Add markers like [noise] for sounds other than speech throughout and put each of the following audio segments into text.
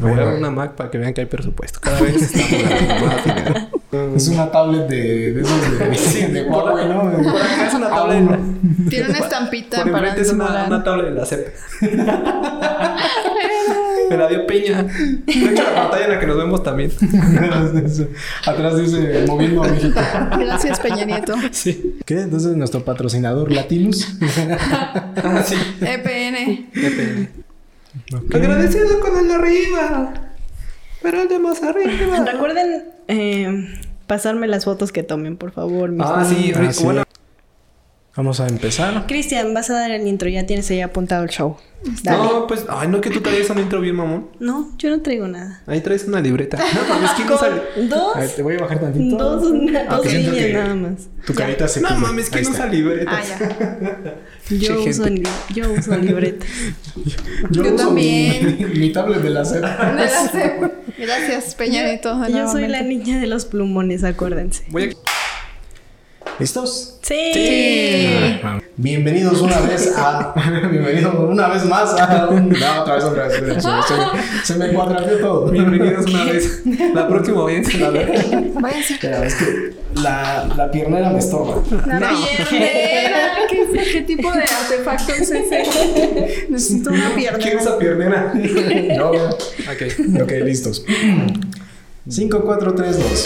Me voy a dar una Mac para que vean que hay presupuesto. Cada vez estamos más dinero. [laughs] Es una tablet de, de esos de, [laughs] Sí, de por Huawei, ¿no? por acá es una Ah, tablet. Tiene una estampita Por para es una, una tablet de la CEP. [laughs] Me la dio Peña. De hecho, la pantalla en la que nos vemos también. Atrás dice moviendo a México. Gracias, Peña Nieto. Sí. ¿Qué? Entonces nuestro patrocinador Latinus. Ah, sí. EPN. Ok. Agradecido con el de arriba. Pero el de más arriba. [laughs] Recuerden eh, pasarme las fotos que tomen, por favor. mis Ah, sí. Ah, sí. Bueno, Vamos a empezar. Cristian, vas a dar el intro, ya tienes ahí apuntado el show. Dale. no, pues, ay, no, que tú traías un intro bien, mamón. No, yo no traigo nada. Ahí traes una libreta. No, mames, ¿quién no sale? Dos, A ver, te voy a bajar tantito. dos, Ah, dos que líneas que nada más. Tu carita se No cubre. mames, ¿quién está. usa libretas? Ah, ya. [laughs] Yo uso, yo uso libreta. [laughs] Yo, Yo uso también. Mi, mi tablet de la SEP. [laughs] De la CEP. Gracias, Peña Nieto. de Yo soy la niña de los plumones, acuérdense. Voy a... ¿Listos? Sí. Sí. Bienvenidos una vez a. [laughs] Bienvenidos una vez más a. un- No, otra vez, otra vez. Se, se- se me cuadrapeó todo. Bienvenidos una vez. La próxima vez. La. Espera, es que la, la piernera me estorba. La piernera. ¿Qué, ¿Qué tipo de artefacto es ese? Necesito una pierna. ¿Quién usa piernera? [laughs] Yo. Ok. Ok, listos. 5, 4, 3, 2.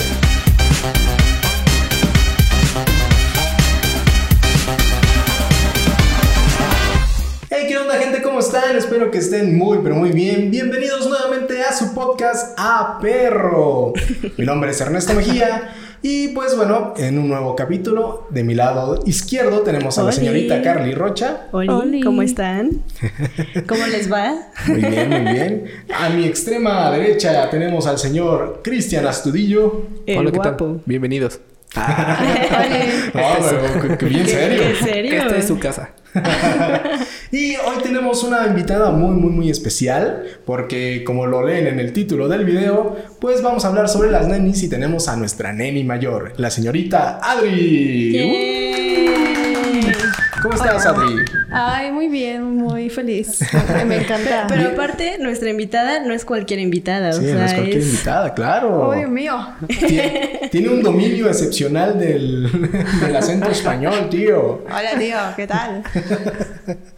Están? Espero que estén muy, pero muy bien. Bienvenidos nuevamente a su podcast A Perro. [laughs] Mi nombre es Ernesto Mejía. Y pues bueno, en un nuevo capítulo, de mi lado izquierdo tenemos a la Oli. señorita Carly Rocha. Hola. ¿cómo están? [laughs] ¿Cómo les va? Muy bien, muy bien. A mi extrema derecha tenemos al señor Cristian Astudillo. El Hola, ¿qué guapo. tal? Bienvenidos. [laughs] No, pero que- que bien serio. ¿En serio? Esta es su casa. Y hoy tenemos una invitada muy, muy, muy especial, porque como lo leen en el título del video, pues vamos a hablar sobre las nenis y tenemos a nuestra neni mayor, la señorita Adri. Yay. ¿Cómo estás, Adri? Ay, muy bien, muy feliz. [laughs] Me encanta. Pero aparte, nuestra invitada no es cualquier invitada. Sí, o sea, no es cualquier es- invitada, claro. Oh, Dios mío. Tie- Tiene un dominio excepcional del, [laughs] del acento español, tío. Hola, tío, ¿qué tal? [laughs]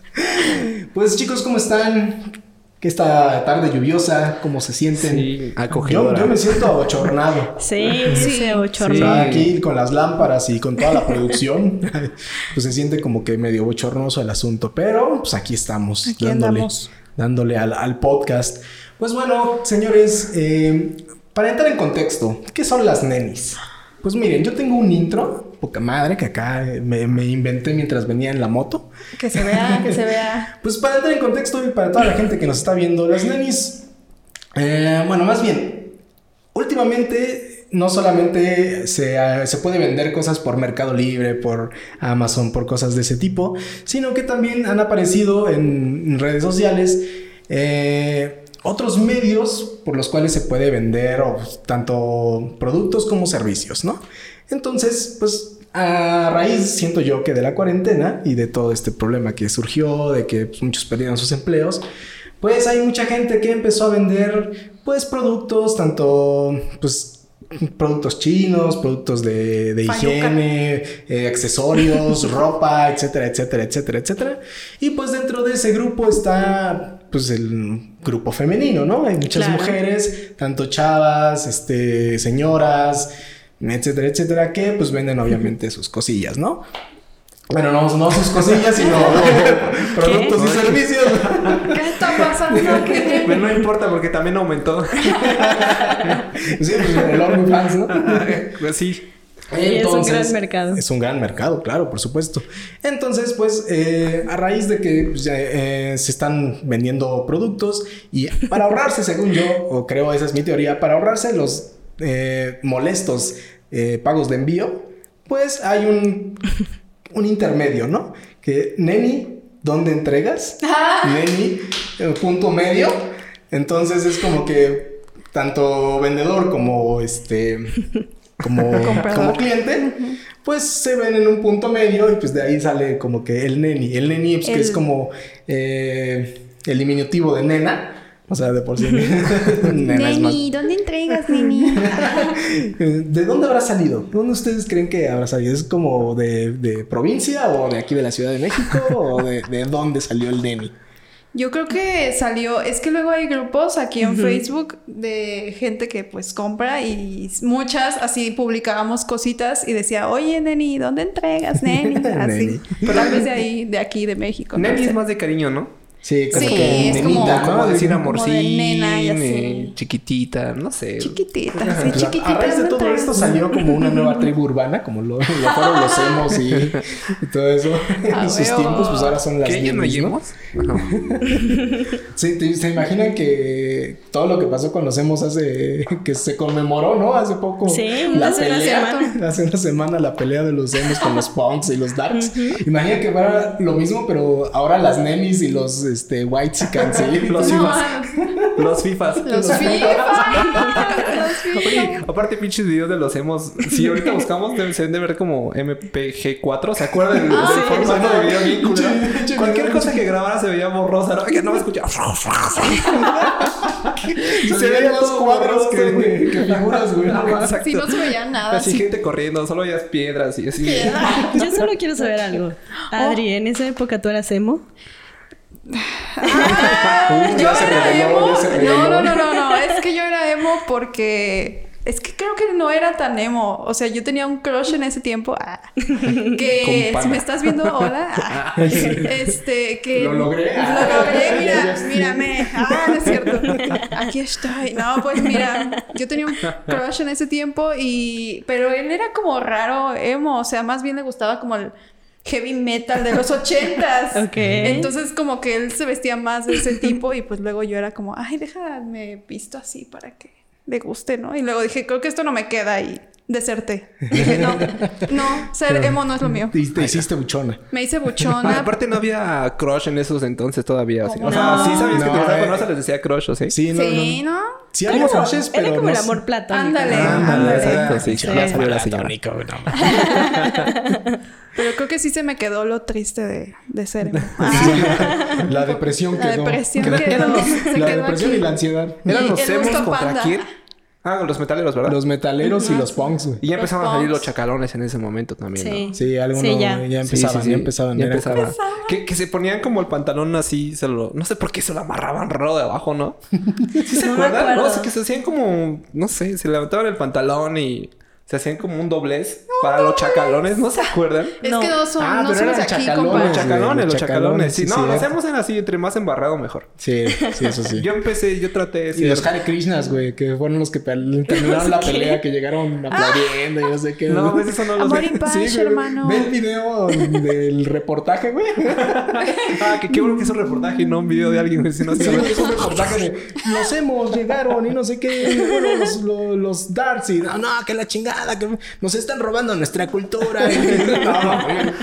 Pues chicos, ¿cómo están? ¿Qué esta tarde lluviosa? ¿Cómo se sienten? Sí, yo, acogedora. yo me siento abochornado. Sí, Sí. se O ochornó. sea, aquí con las lámparas y con toda la producción, [laughs] pues se siente como que medio bochornoso el asunto. Pero pues aquí estamos, Aquí dándole, andamos. dándole al, al podcast. Pues bueno, señores, eh, para entrar en contexto, ¿qué son las nenis? Pues miren, yo tengo un intro, poca madre, que acá me, me inventé mientras venía en la moto. Que se vea, que se vea. [laughs] Pues para entrar en contexto y para toda la gente que nos está viendo, las nenis, eh, bueno, más bien, últimamente no solamente se, eh, se puede vender cosas por Mercado Libre, por Amazon, por cosas de ese tipo, sino que también han aparecido en redes sociales eh, otros medios por los cuales se puede vender o, tanto productos como servicios, ¿no? Entonces, pues a raíz, siento yo, que de la cuarentena y de todo este problema que surgió, de que pues, muchos perdieron sus empleos, pues hay mucha gente que empezó a vender, pues, productos, tanto, pues, productos chinos, productos de, de higiene, eh, accesorios, [laughs] ropa, etcétera, etcétera, etcétera, etcétera. Y pues dentro de ese grupo está, pues, el grupo femenino, ¿no? Hay muchas Claro. mujeres, tanto chavas, este, señoras, etcétera, etcétera, que pues venden obviamente sus cosillas, ¿no? Bueno, no, no sus cosillas, sino [laughs] productos y servicios. ¿Qué está pasando [laughs] aquí? Pero no importa porque también aumentó. [laughs] sí, pues el OnlyFans, ¿no? Pues sí. Y es un gran mercado. Es un gran mercado, claro, por supuesto. Entonces, pues, eh, a raíz de que pues, eh, se están vendiendo productos y para ahorrarse, según yo, o creo esa es mi teoría, para ahorrarse los eh, molestos eh, pagos de envío, pues hay un, [laughs] un intermedio, ¿no? Que Neni, ¿dónde entregas? Neni, eh, punto medio. Entonces es como que tanto vendedor como este [laughs] como, como cliente, pues se ven en un punto medio y pues de ahí sale como que el neni. El neni pues, que es como eh, el diminutivo de nena, O sea, de por sí. [laughs] [laughs] Más- Neni, ¿dónde entregas, Neni? [laughs] ¿De dónde habrá salido? ¿Dónde ustedes creen que habrá salido? ¿Es como de, de provincia o de aquí de la Ciudad de México? ¿O de, de dónde salió el Denny? Yo creo que salió, es que luego hay grupos aquí en Facebook de gente que pues compra y muchas así publicábamos cositas y decía, oye Neni, ¿dónde entregas, Neni? Así. Neni. Tal vez de ahí, de aquí, de México. no Neni sé. es más de cariño, ¿no? Sí, como Sí, que es como- nenita, Como ¿no? decir de amorcín, nena y así. eh, chiquitita, no sé. Chiquitita, sí, a- chiquitita. a raíz de ¿dónde todo esto salió como una nueva tribu urbana, como lo, lo fueron los emos y, y todo eso. [laughs] Ah, en sus tiempos, pues ahora son las ¿Qué? ¿Ya no. [laughs] Sí, te- ¿se imaginan que todo lo que pasó con los emos hace... que se conmemoró, ¿no? Hace poco. Sí, la hace una pelea. semana. Hace una semana la pelea de los emos con los punks y los darks. Imagina que fuera lo mismo, pero ahora las nenis y los este, white sí. [laughs] Los No, FIFAs. Los FIFAs. Los FIFA. Los Oye, FIFA. aparte pinches videos de los hemos, si ahorita buscamos deben, se deben de ver como MPG4, ¿se acuerdan del, Ah, del sí, formato sí. de video bien culero? Pinche- pinche Cualquier cosa que grabara se veía borrosa, ¿no? Que no me escuchaba. [laughs] Se veían todo cuadros que, figuras, güey. Ajá, exacto. Sí, no se veía nada. Así sí. gente corriendo, solo veías piedras y así. Yo solo quiero saber algo. Adri, ¿en esa época tú eras emo? Ah, yo era reveló, emo. No, no, no, no, no. Es que yo era emo porque. Es que creo que no era tan emo. O sea, yo tenía un crush en ese tiempo. ah, que si me estás viendo, hola. [laughs] ah, este, que. Lo logré. Lo logré, [laughs] mira, mírame. Ah, no es cierto. [laughs] Aquí estoy. No, pues mira, yo tenía un crush en ese tiempo y. Pero él era como raro emo. O sea, más bien le gustaba como el heavy metal de los ochentas. [laughs] Ok. Entonces como que él se vestía más de ese tipo y pues luego yo era como, ay, déjame visto así para que le guste, ¿no? Y luego dije, creo que esto no me queda y deserté. Dije, no, no, ser emo no es lo mío. Te hiciste buchona. Me hice Ah, buchona. aparte no había crush en esos entonces todavía. así. ¿Cómo O sea, no? sí sabías que te gustaba, eh. no se les decía crush, ¿o sí? Sí, no, sí, no. ¿no? Sí había crushes, pero Era como no el amor platónico. Ándale. Ándale, Ándale. exacto, sí, Sí, ya salió la señora. [laughs] Pero creo que sí se me quedó lo triste de, de ser. [laughs] La depresión La quedó. depresión Quedó- quedó. [laughs] Se La quedó depresión aquí. y la ansiedad. Eran los emos contra panda. quién? Ah, los metaleros, ¿verdad? Los metaleros y los punks, güey. Y ya Los empezaban a salir los chacalones en ese momento también, Sí. ¿no? Sí, algunos Sí, ya. ya. empezaban, Sí, sí, sí. ya empezaban. Ya. Que, que se ponían como el pantalón así, se lo, no sé por qué se lo amarraban raro de abajo, ¿no? [laughs] ¿Sí se No acuerdan? No, es que se hacían como, no sé, se levantaban el pantalón y se hacían como un doblez para los chacalones, ¿no se [laughs] acuerdan? Es No. que no, son, Ah, no pero somos de eran aquí, chacalones. Los chacalones, los los chacalones. Sí, sí, no, lo hacemos en así, entre más embarrado mejor. Sí, sí, eso sí. [laughs] Yo empecé, yo traté Y los Hare Krishnas, güey, que fueron los que terminaron la [laughs] pelea, que llegaron aplaudiendo y no sé qué. No, pues eso no lo Amor sé. y paz, Sí, hermano. Ve el video del reportaje, güey. Ah, que qué bueno que es un reportaje y no un video de alguien, güey, si no Sí, es un reportaje de los hemos, llegaron y no sé qué. Bueno, los, los, los darts y no, no, que la chingada, que nos están robando nuestra cultura. [laughs] [laughs]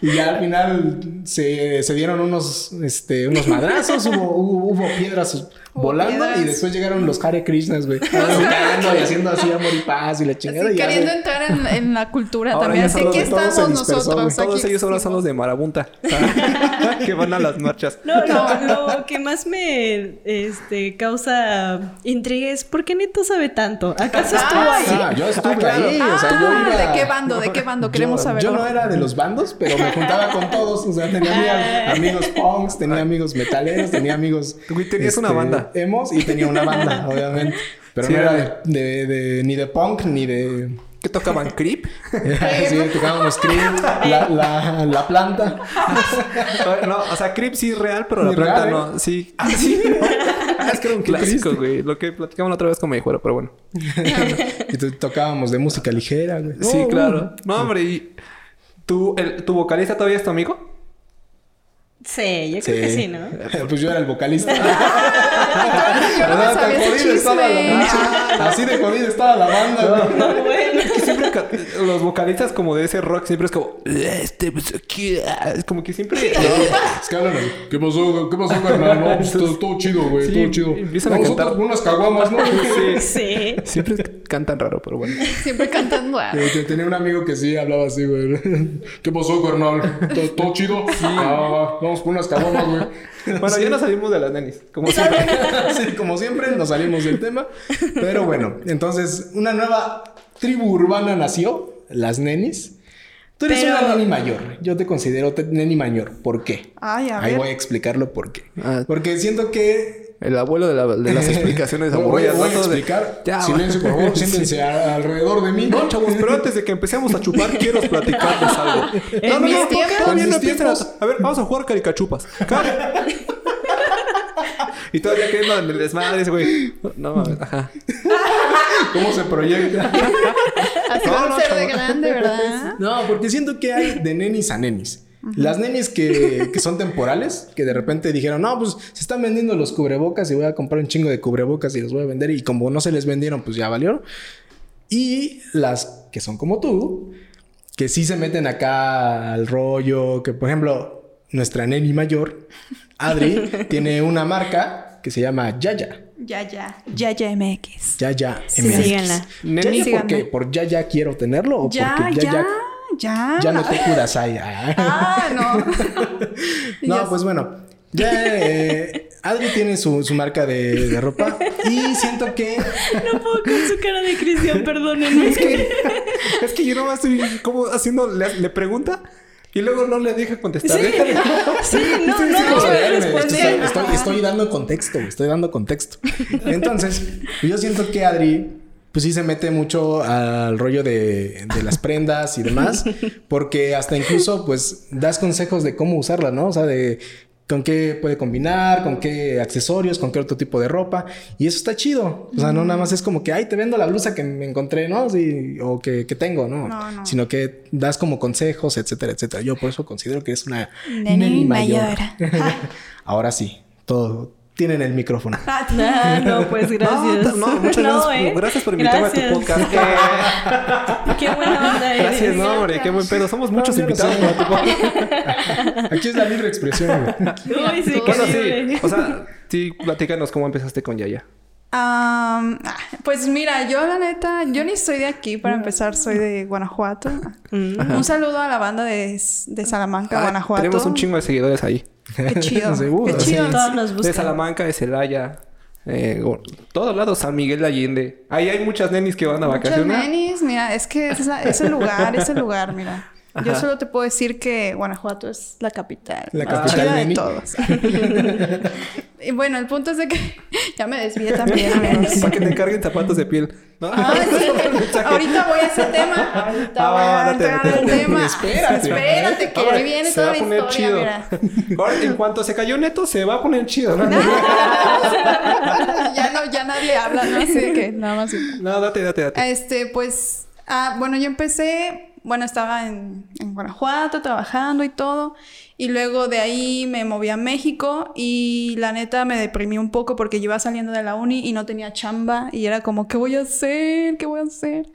Y ya al final se, se dieron unos, este, unos madrazos, hubo, hubo, hubo piedras volando y después llegaron los Hare Krishnas, güey. [laughs] Tocando y haciendo así amor y paz y la chingada. Así, y queriendo entrar en, en la cultura Ahora también. Así que estamos dispersó, nosotros. güey. Todos aquí ellos ahora son los de Marabunta. [laughs] [laughs] que van a las marchas. No, lo, lo que más me este, causa intriga es ¿por qué Neto sabe tanto? ¿Acaso estuvo Ah, ahí? Ah, yo estuve Ah, claro. ahí, o sea, yo Ah, iba... ¿De qué bando? ¿De qué bando? Queremos yo, saberlo. Yo no era de los bandos, pero me juntaba con todos. O sea, tenía ami- amigos punks, tenía amigos metaleros, tenía amigos... este, Güey, tenías una banda. Emos y tenía una banda, [laughs] obviamente. Pero Sí, no era de, de- de- ni de punk ni de... ¿Qué tocaban? ¿Creep? [laughs] sí, tocábamos Cream, [laughs] la, la, la planta. no, o sea, Creep sí es real, pero la Ni planta real, ¿eh? no. Sí. Ah, sí. Ah, es que era un clásico, güey. Lo que platicamos la otra vez con mi pero bueno. Y tocábamos de música ligera, güey. Sí, Oh, claro. No, hombre, y... ¿Tu, el, ¿Tu vocalista todavía es tu amigo? Sí, yo creo que sí, ¿no? [laughs] Pues yo era el vocalista. [laughs] No Así de jodido estaba la banda, güey. Es que siempre los vocalistas como de ese rock siempre es como... Este, pues aquí... ah", Es como que siempre... [laughs] Es que hablan así. ¿Qué pasó? ¿Qué pasó, carnal? No, pues todo, todo chido, güey. Sí, todo chido. empiezan a cantar. unas caguamas, ¿no? Sí. Sí. Siempre cantan raro, pero bueno. Siempre cantando. Eh, yo tenía un amigo que sí hablaba así, güey. ¿Qué pasó, carnal? ¿Todo, todo chido? Sí. Ah, no, vamos por unas cabomas, güey. [laughs] Bueno, ya nos salimos de las nenis, como [laughs] siempre. [laughs] sí, como siempre, nos salimos del tema. Pero bueno, entonces, una nueva tribu urbana nació, las nenis. Tú eres Pero- una neni mayor. Yo te considero neni mayor. ¿Por qué? Ay, a Ahí ver. voy a explicarlo por qué. Ah. Porque siento que. El abuelo de, la- de las [laughs] explicaciones aburridas. voy a ¿no? Todo de- explicar. Ya, Silencio, por favor. [laughs] Siéntense alrededor de mí. No, chavos, pero antes de que empecemos a chupar, [laughs] quiero platicarles algo. No, no, no, todavía no mis empiezan a... ver, vamos a jugar caricachupas. Cari- y todavía queriendo en el desmadre ese güey. No mames, ajá. ¿Cómo se proyecta? Así No, va no, a ser de grande, ¿verdad? No, porque siento que hay de nenis a nenis. Las nenis que, que son temporales, que de repente dijeron, no, pues se están vendiendo los cubrebocas y voy a comprar un chingo de cubrebocas y los voy a vender. Y como no se les vendieron, pues ya valieron. Y las que son como tú, que sí se meten acá al rollo, que por ejemplo, nuestra neni mayor, Adri, [laughs] tiene una marca que se llama Yaya. Ya, ya. Ya, ya MX. Yaya Sí, MX. síganla. ¿Yaya por qué? ¿Por Yaya quiero tenerlo? ¿O Ya, porque ya, Yaya ya. Ya no te kudasai? Ah. Ah, no. [laughs] No, Ya pues bueno. Ya eh, Adri tiene su, su marca de, de ropa y siento que No puedo con su cara de Cristian, perdónenme. Es que, es que yo nomás estoy como haciendo... Le, le pregunta y luego no le deja contestar. Sí, Déjale. sí, no, no, no, estoy, estoy- estoy dando contexto, estoy dando contexto. Entonces, yo siento que Adri, pues sí se mete mucho al rollo de, de las prendas y demás, [laughs] porque hasta incluso, pues, das consejos de cómo usarla, ¿no? O sea, de con qué puede combinar, con qué accesorios, con qué otro tipo de ropa. Y eso está chido. O sea, no nada más es como que, ay, te vendo la blusa que me encontré, ¿no? Sí, o que, que tengo, ¿no? No, no. Sino que das como consejos, etcétera, etcétera. Yo por eso considero que eres una Neni neni mayor. [laughs] [laughs] Ahora sí, todo. Tienen el micrófono. Ah, [laughs] no, pues gracias. No, no, muchas gracias, ¿eh? gracias por invitarme a tu podcast. [laughs] Qué buena onda eres. Gracias, no, hombre, qué buen pedo. Somos muchos No, yo no invitados a tu podcast. [laughs] Aquí es la libre expresión, güey. Uy, sí, qué Bueno, sí. O sea, sí, platícanos cómo empezaste con Yaya. Ah, pues mira, yo la neta, yo ni soy de aquí para empezar, soy de Guanajuato. Un saludo a la banda de, de Salamanca, Ah, Guanajuato. Tenemos un chingo de seguidores ahí. Qué [laughs] chido. Seguro, Qué chido. sí. Todos nos De buscan. Salamanca, de Celaya, eh, todos lados, San Miguel de Allende. Ahí hay muchas nenis que van a Muchas vacacionar. nenis, mira, es que es, la- es el lugar, es el lugar, mira. Yo solo te puedo decir que Guanajuato es la capital. La capital de todos. [laughs] y bueno, el punto es de que [laughs] ya me desvié también. [laughs] Para que te carguen zapatos de piel. ¿no? Ah, sí. Ahorita voy a ese tema. Ahorita Ah, voy a entrar al tema. Espérate. Espérate, que Ahora, ahí viene se toda va a poner historia, chido. mira. En cuanto se cayó Neto, se va a poner chido. No, ya no, ya nadie habla, ¿no? Así de que nada más. no date, date, date. Este, pues, ah, bueno, yo empecé, bueno, estaba en, en Guanajuato trabajando y todo, y luego de ahí me moví a México y la neta me deprimí un poco porque yo iba saliendo de la uni y no tenía chamba y era como, ¿qué voy a hacer? ¿Qué voy a hacer?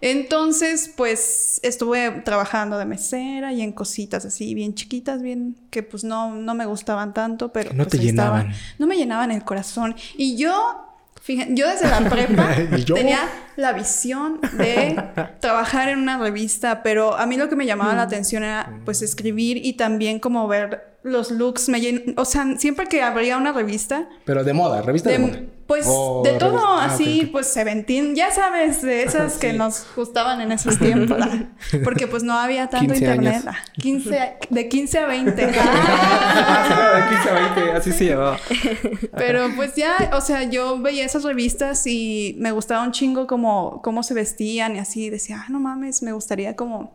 Entonces, pues estuve trabajando de mesera y en cositas así, bien chiquitas, bien que pues no, no me gustaban tanto, pero no pues, te llenaban. No me llenaban el corazón. Y yo, fíjense, yo desde la prepa [laughs] tenía la visión de [laughs] trabajar en una revista, pero a mí lo que me llamaba Mm. la atención era pues escribir y también como ver los looks. Me llen- O sea, siempre que abría una revista, Pero de moda, revista de, de- moda. pues de todo ah, así, pues Seventeen, ya sabes, de esas [laughs] que nos gustaban en esos tiempos, [laughs] porque pues no había tanto 15 internet. ah, 15, a- de 15 a 20. Ah, de 15 a 20, así se llamaba. [laughs] Pero pues ya, o sea, yo veía esas revistas y me gustaba un chingo como cómo se vestían y así. Decía, ah, no mames, me gustaría como,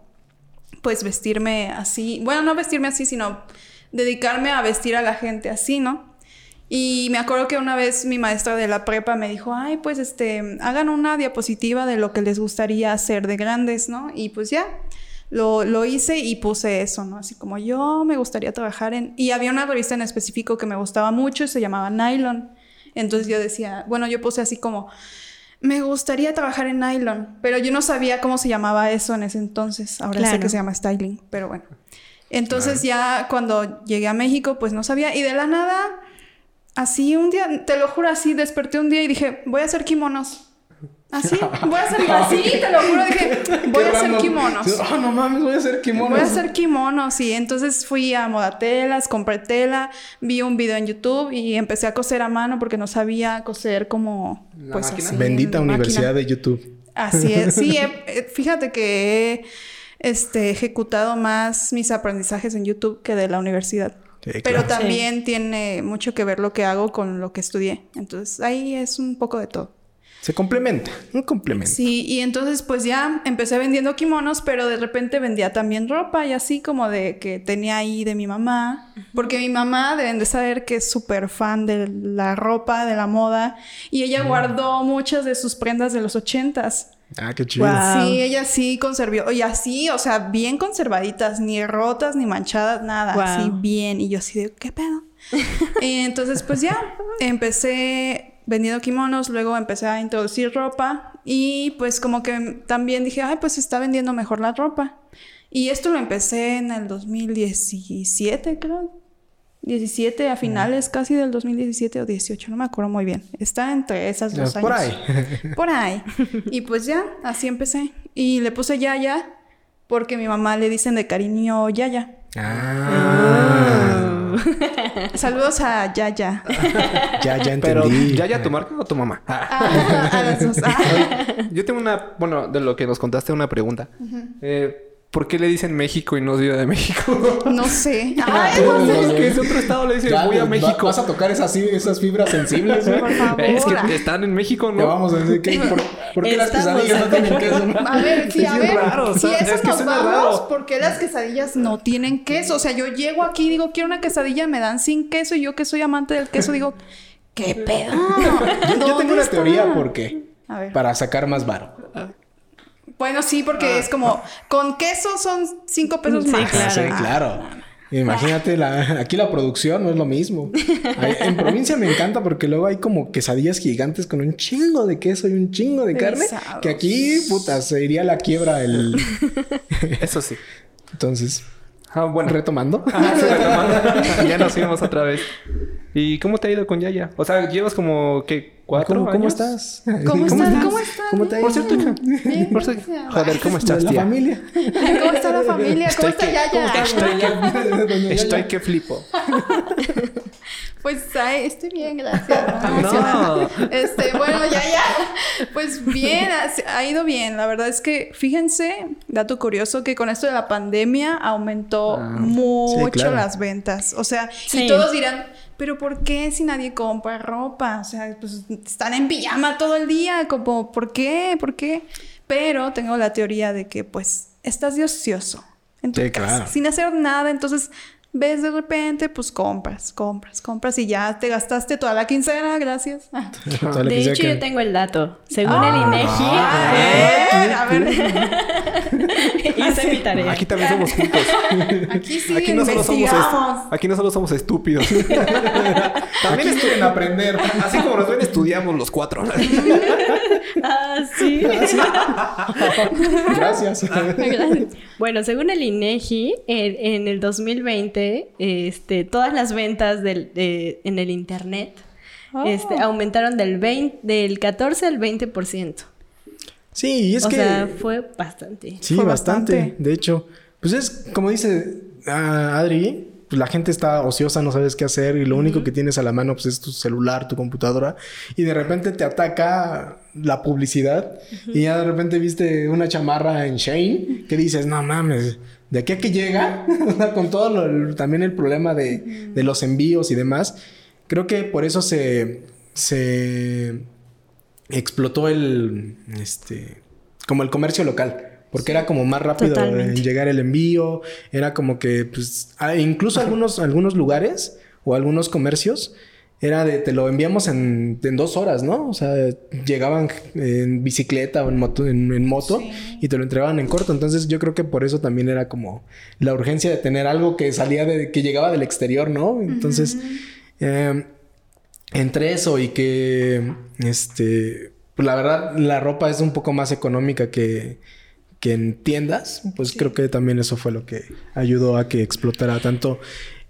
pues vestirme así. Bueno, no vestirme así, sino dedicarme a vestir a la gente así, ¿no? Y me acuerdo que una vez mi maestra de la prepa me dijo, ay, pues este, hagan una diapositiva de lo que les gustaría hacer de grandes, ¿no? Y pues ya, lo, lo hice y puse eso, ¿no? Así como yo me gustaría trabajar en... Y había una revista en específico que me gustaba mucho y se llamaba Nylon. Entonces yo decía, bueno, yo puse así como, me gustaría trabajar en nylon, pero yo no sabía cómo se llamaba eso en ese entonces. Ahora sé que se llama styling, pero bueno. Entonces ya cuando llegué a México, pues no sabía. Y de la nada, así un día, te lo juro, así desperté un día y dije, voy a hacer kimonos. Así, [laughs] voy a hacer así, te lo juro, dije, [laughs] voy a hacer kimonos. Oh, no mames, voy a hacer kimonos. Voy a hacer kimonos y entonces fui a Modatelas, compré tela, vi un video en YouTube y empecé a coser a mano porque no sabía coser como ¿La pues así, Bendita en Universidad máquina. de YouTube. Así es. Sí, he- [laughs] fíjate que este, ejecutado más mis aprendizajes en YouTube que de la universidad. Sí, Pero también tiene mucho que ver lo que hago con lo que estudié. Entonces ahí es un poco de todo. Se complementa, un complemento. Sí, y entonces pues ya empecé vendiendo kimonos, pero de repente vendía también ropa y así como de que tenía ahí de mi mamá, porque mi mamá deben de saber que es súper fan de la ropa, de la moda, y ella guardó muchas de sus prendas de los ochentas. Ah, qué chido. Sí, ella sí conservó, y así, o sea, bien conservaditas, ni rotas, ni manchadas, nada, así bien, y yo así de, ¿qué pedo? y [laughs] entonces pues ya, empecé vendiendo kimonos, luego empecé a introducir ropa, y pues como que también dije, ay, pues está vendiendo mejor la ropa. Y esto lo empecé en el 2017, creo. 17 a finales casi del 2017 o 18, no me acuerdo muy bien. Está entre esas dos Por años. ahí. Por ahí. [laughs] Y pues ya, así empecé. Y le puse Yaya porque mi mamá le dicen de cariño Yaya. Ah. [laughs] Saludos a Yaya. Ya, ya [laughs] entendí. Pero, ¿ya ya tu marca o tu mamá? Ah. A las dos. Ah. Yo tengo una, bueno, de lo que nos contaste, una pregunta. Eh, ¿Por qué le dicen México y no Ciudad de México? [laughs] No sé. [laughs] Ay, tú, no no sé. sé. que es otro estado le dicen Ya, voy a México. Vas a tocar esas, esas fibras sensibles, güey. Por favor. Es que están en México, Te ¿no? vamos a decir que por, ¿por qué las quesadillas no tienen queso? no? A ver, sí, a Es ver. raro, o si sea, eso es que nos vamos, raro. ¿por qué las quesadillas no tienen queso? O sea, yo llego aquí y digo, quiero una quesadilla, me dan sin queso. Y yo que soy amante del queso digo, ¿qué pedo? [laughs] Yo, yo tengo ¿Dónde una está? teoría por qué. A ver. Para sacar más varo. Bueno, sí, porque es como, con queso son cinco pesos Sí, más. claro. Ah, sí, claro. Imagínate, la, aquí la producción no es lo mismo. En provincia me encanta porque luego hay como quesadillas gigantes con un chingo de queso y un chingo de carne. Pesados. Que aquí, puta, se iría a la quiebra el... [laughs] Eso sí. Entonces, Ah, bueno. retomando. Ah, sí, retomando. [laughs] ya nos fuimos otra vez. ¿Y cómo te ha ido con Yaya? O sea, llevas como que cuatro ¿Cómo, cómo años? estás? [laughs] ¿Cómo estás? ¿Cómo estás? ¿Cómo te ha Por ido? cierto, hija. Por cierto. [laughs] Joder, ¿cómo estás, la tía? familia. ¿Cómo está la familia? ¿Cómo está Yaya? Estoy que, [laughs] estoy que flipo. Pues ay, estoy bien, gracias. No. Este, bueno, ya, ya. Pues bien, ha, ha ido bien. La verdad es que, fíjense, dato curioso, que con esto de la pandemia aumentó Ah, mucho sí, claro. las ventas. O sea, Sí. y todos dirán, pero ¿por qué si nadie compra ropa? O sea, pues están en pijama todo el día. Como, ¿por qué? ¿Por qué? Pero tengo la teoría de que, pues, estás de ocioso en tu Sí, casa, claro. sin hacer nada. Entonces, ves de repente, pues compras, compras, compras y ya te gastaste toda la quincena, gracias. [laughs] [laughs] De hecho, que- yo tengo el dato. Según el INEGI, Ah, a ver, a ver. [laughs] [laughs] hice mi tarea. Aquí también somos juntos. [laughs] Aquí sí Aquí no solo somos aquí no solo somos estúpidos. [laughs] También quieren aprender. Así como nos ven, estudiamos los cuatro. Ah, sí. Gracias. Bueno, según el INEGI, en, en el 2020, este, todas las ventas del, de- en el internet Oh. este, aumentaron del 20, del 14 al 20%. Sí, y es o que... sea, fue bastante. Sí, Fue bastante. bastante. De hecho, pues es como dice ah, Adri, pues la gente está ociosa, no sabes qué hacer y lo único que tienes a la mano pues es tu celular, tu computadora y de repente te ataca la publicidad y ya de repente viste una chamarra en Shane que dices, no mames, de aquí a que llega, [laughs] o con todo lo- el- también el problema de, de los envíos y demás, creo que por eso se, se explotó el, este, como el comercio local. Porque era como más rápido en llegar el envío. Era como que, pues, ah, incluso algunos, algunos lugares o algunos comercios era de te lo enviamos en, en dos horas, ¿no? O sea, llegaban en bicicleta o en moto, en, en moto y te lo entregaban en corto. Entonces yo creo que por eso también era como la urgencia de tener algo que salía de, que llegaba del exterior, ¿no? Entonces, eh, entre eso y que, este, pues la verdad, la ropa es un poco más económica que, que en tiendas, pues creo que también eso fue lo que ayudó a que explotara tanto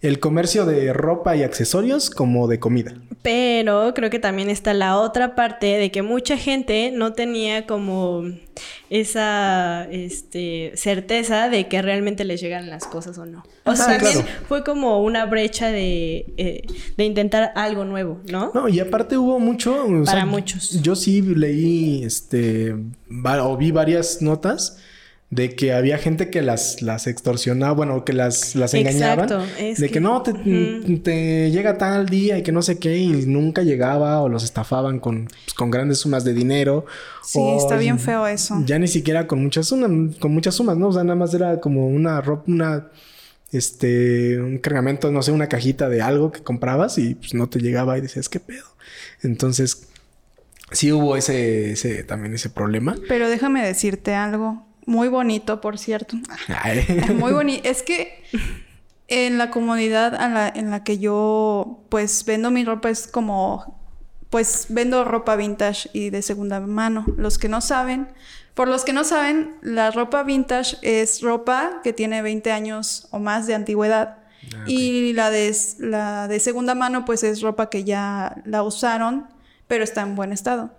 el comercio de ropa y accesorios como de comida. Pero creo que también está la otra parte de que mucha gente no tenía como esa este, certeza de que realmente les llegan las cosas o no. O sea, Ajá, también claro. fue como una brecha de, eh, de intentar algo nuevo, ¿no? No, y aparte hubo mucho. Para sea, muchos. Yo sí leí, este, o vi varias notas de que había gente que las, las extorsionaba, bueno, que las, las engañaban. De que, que- no, te, te llega tal día y que no sé qué, y nunca llegaba, o los estafaban con, pues, con grandes sumas de dinero. Sí, o está bien feo eso. Ya ni siquiera con muchas sumas, con muchas sumas, ¿no? O sea, nada más era como una ropa, una este, un cargamento, no sé, una cajita de algo que comprabas y pues no te llegaba y decías, ¿qué pedo? Entonces, sí hubo ese, ese, también ese problema. Pero déjame decirte algo muy bonito, por cierto. [laughs] Muy bonito. Es que en la comunidad la- en la que yo pues vendo mi ropa es como pues vendo ropa vintage y de segunda mano. Los que no saben, por los que no saben, la ropa vintage es ropa que tiene 20 años o más de antigüedad. Y la de, la de segunda mano pues es ropa que ya la usaron, pero está en buen estado.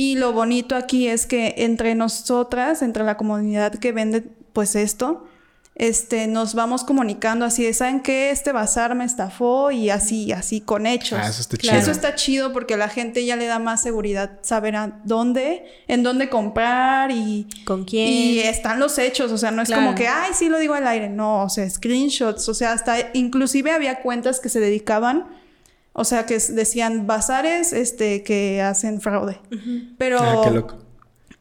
Y lo bonito aquí es que entre nosotras, entre la comunidad que vende pues esto, este, nos vamos comunicando así de, ¿saben qué? Este bazar me estafó y así, así, con hechos. Ah, eso está Claro. chido. Eso está chido porque la gente ya le da más seguridad saber a dónde, en dónde comprar y... ¿Con quién? Y están los hechos, o sea, no es Claro. como que, ay, sí lo digo al aire, no, o sea, screenshots, o sea, hasta inclusive había cuentas que se dedicaban, o sea, que decían bazares, este, que hacen fraude. Pero, Ah, qué loco.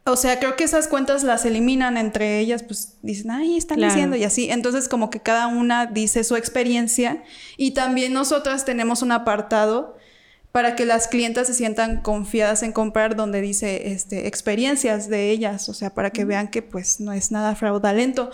o sea, creo que esas cuentas las eliminan entre ellas, pues dicen, ay, están Claro. diciendo y así. Entonces, como que cada una dice su experiencia y también nosotras tenemos un apartado para que las clientas se sientan confiadas en comprar donde dice este, experiencias de ellas, o sea, para que vean que pues no es nada fraudulento.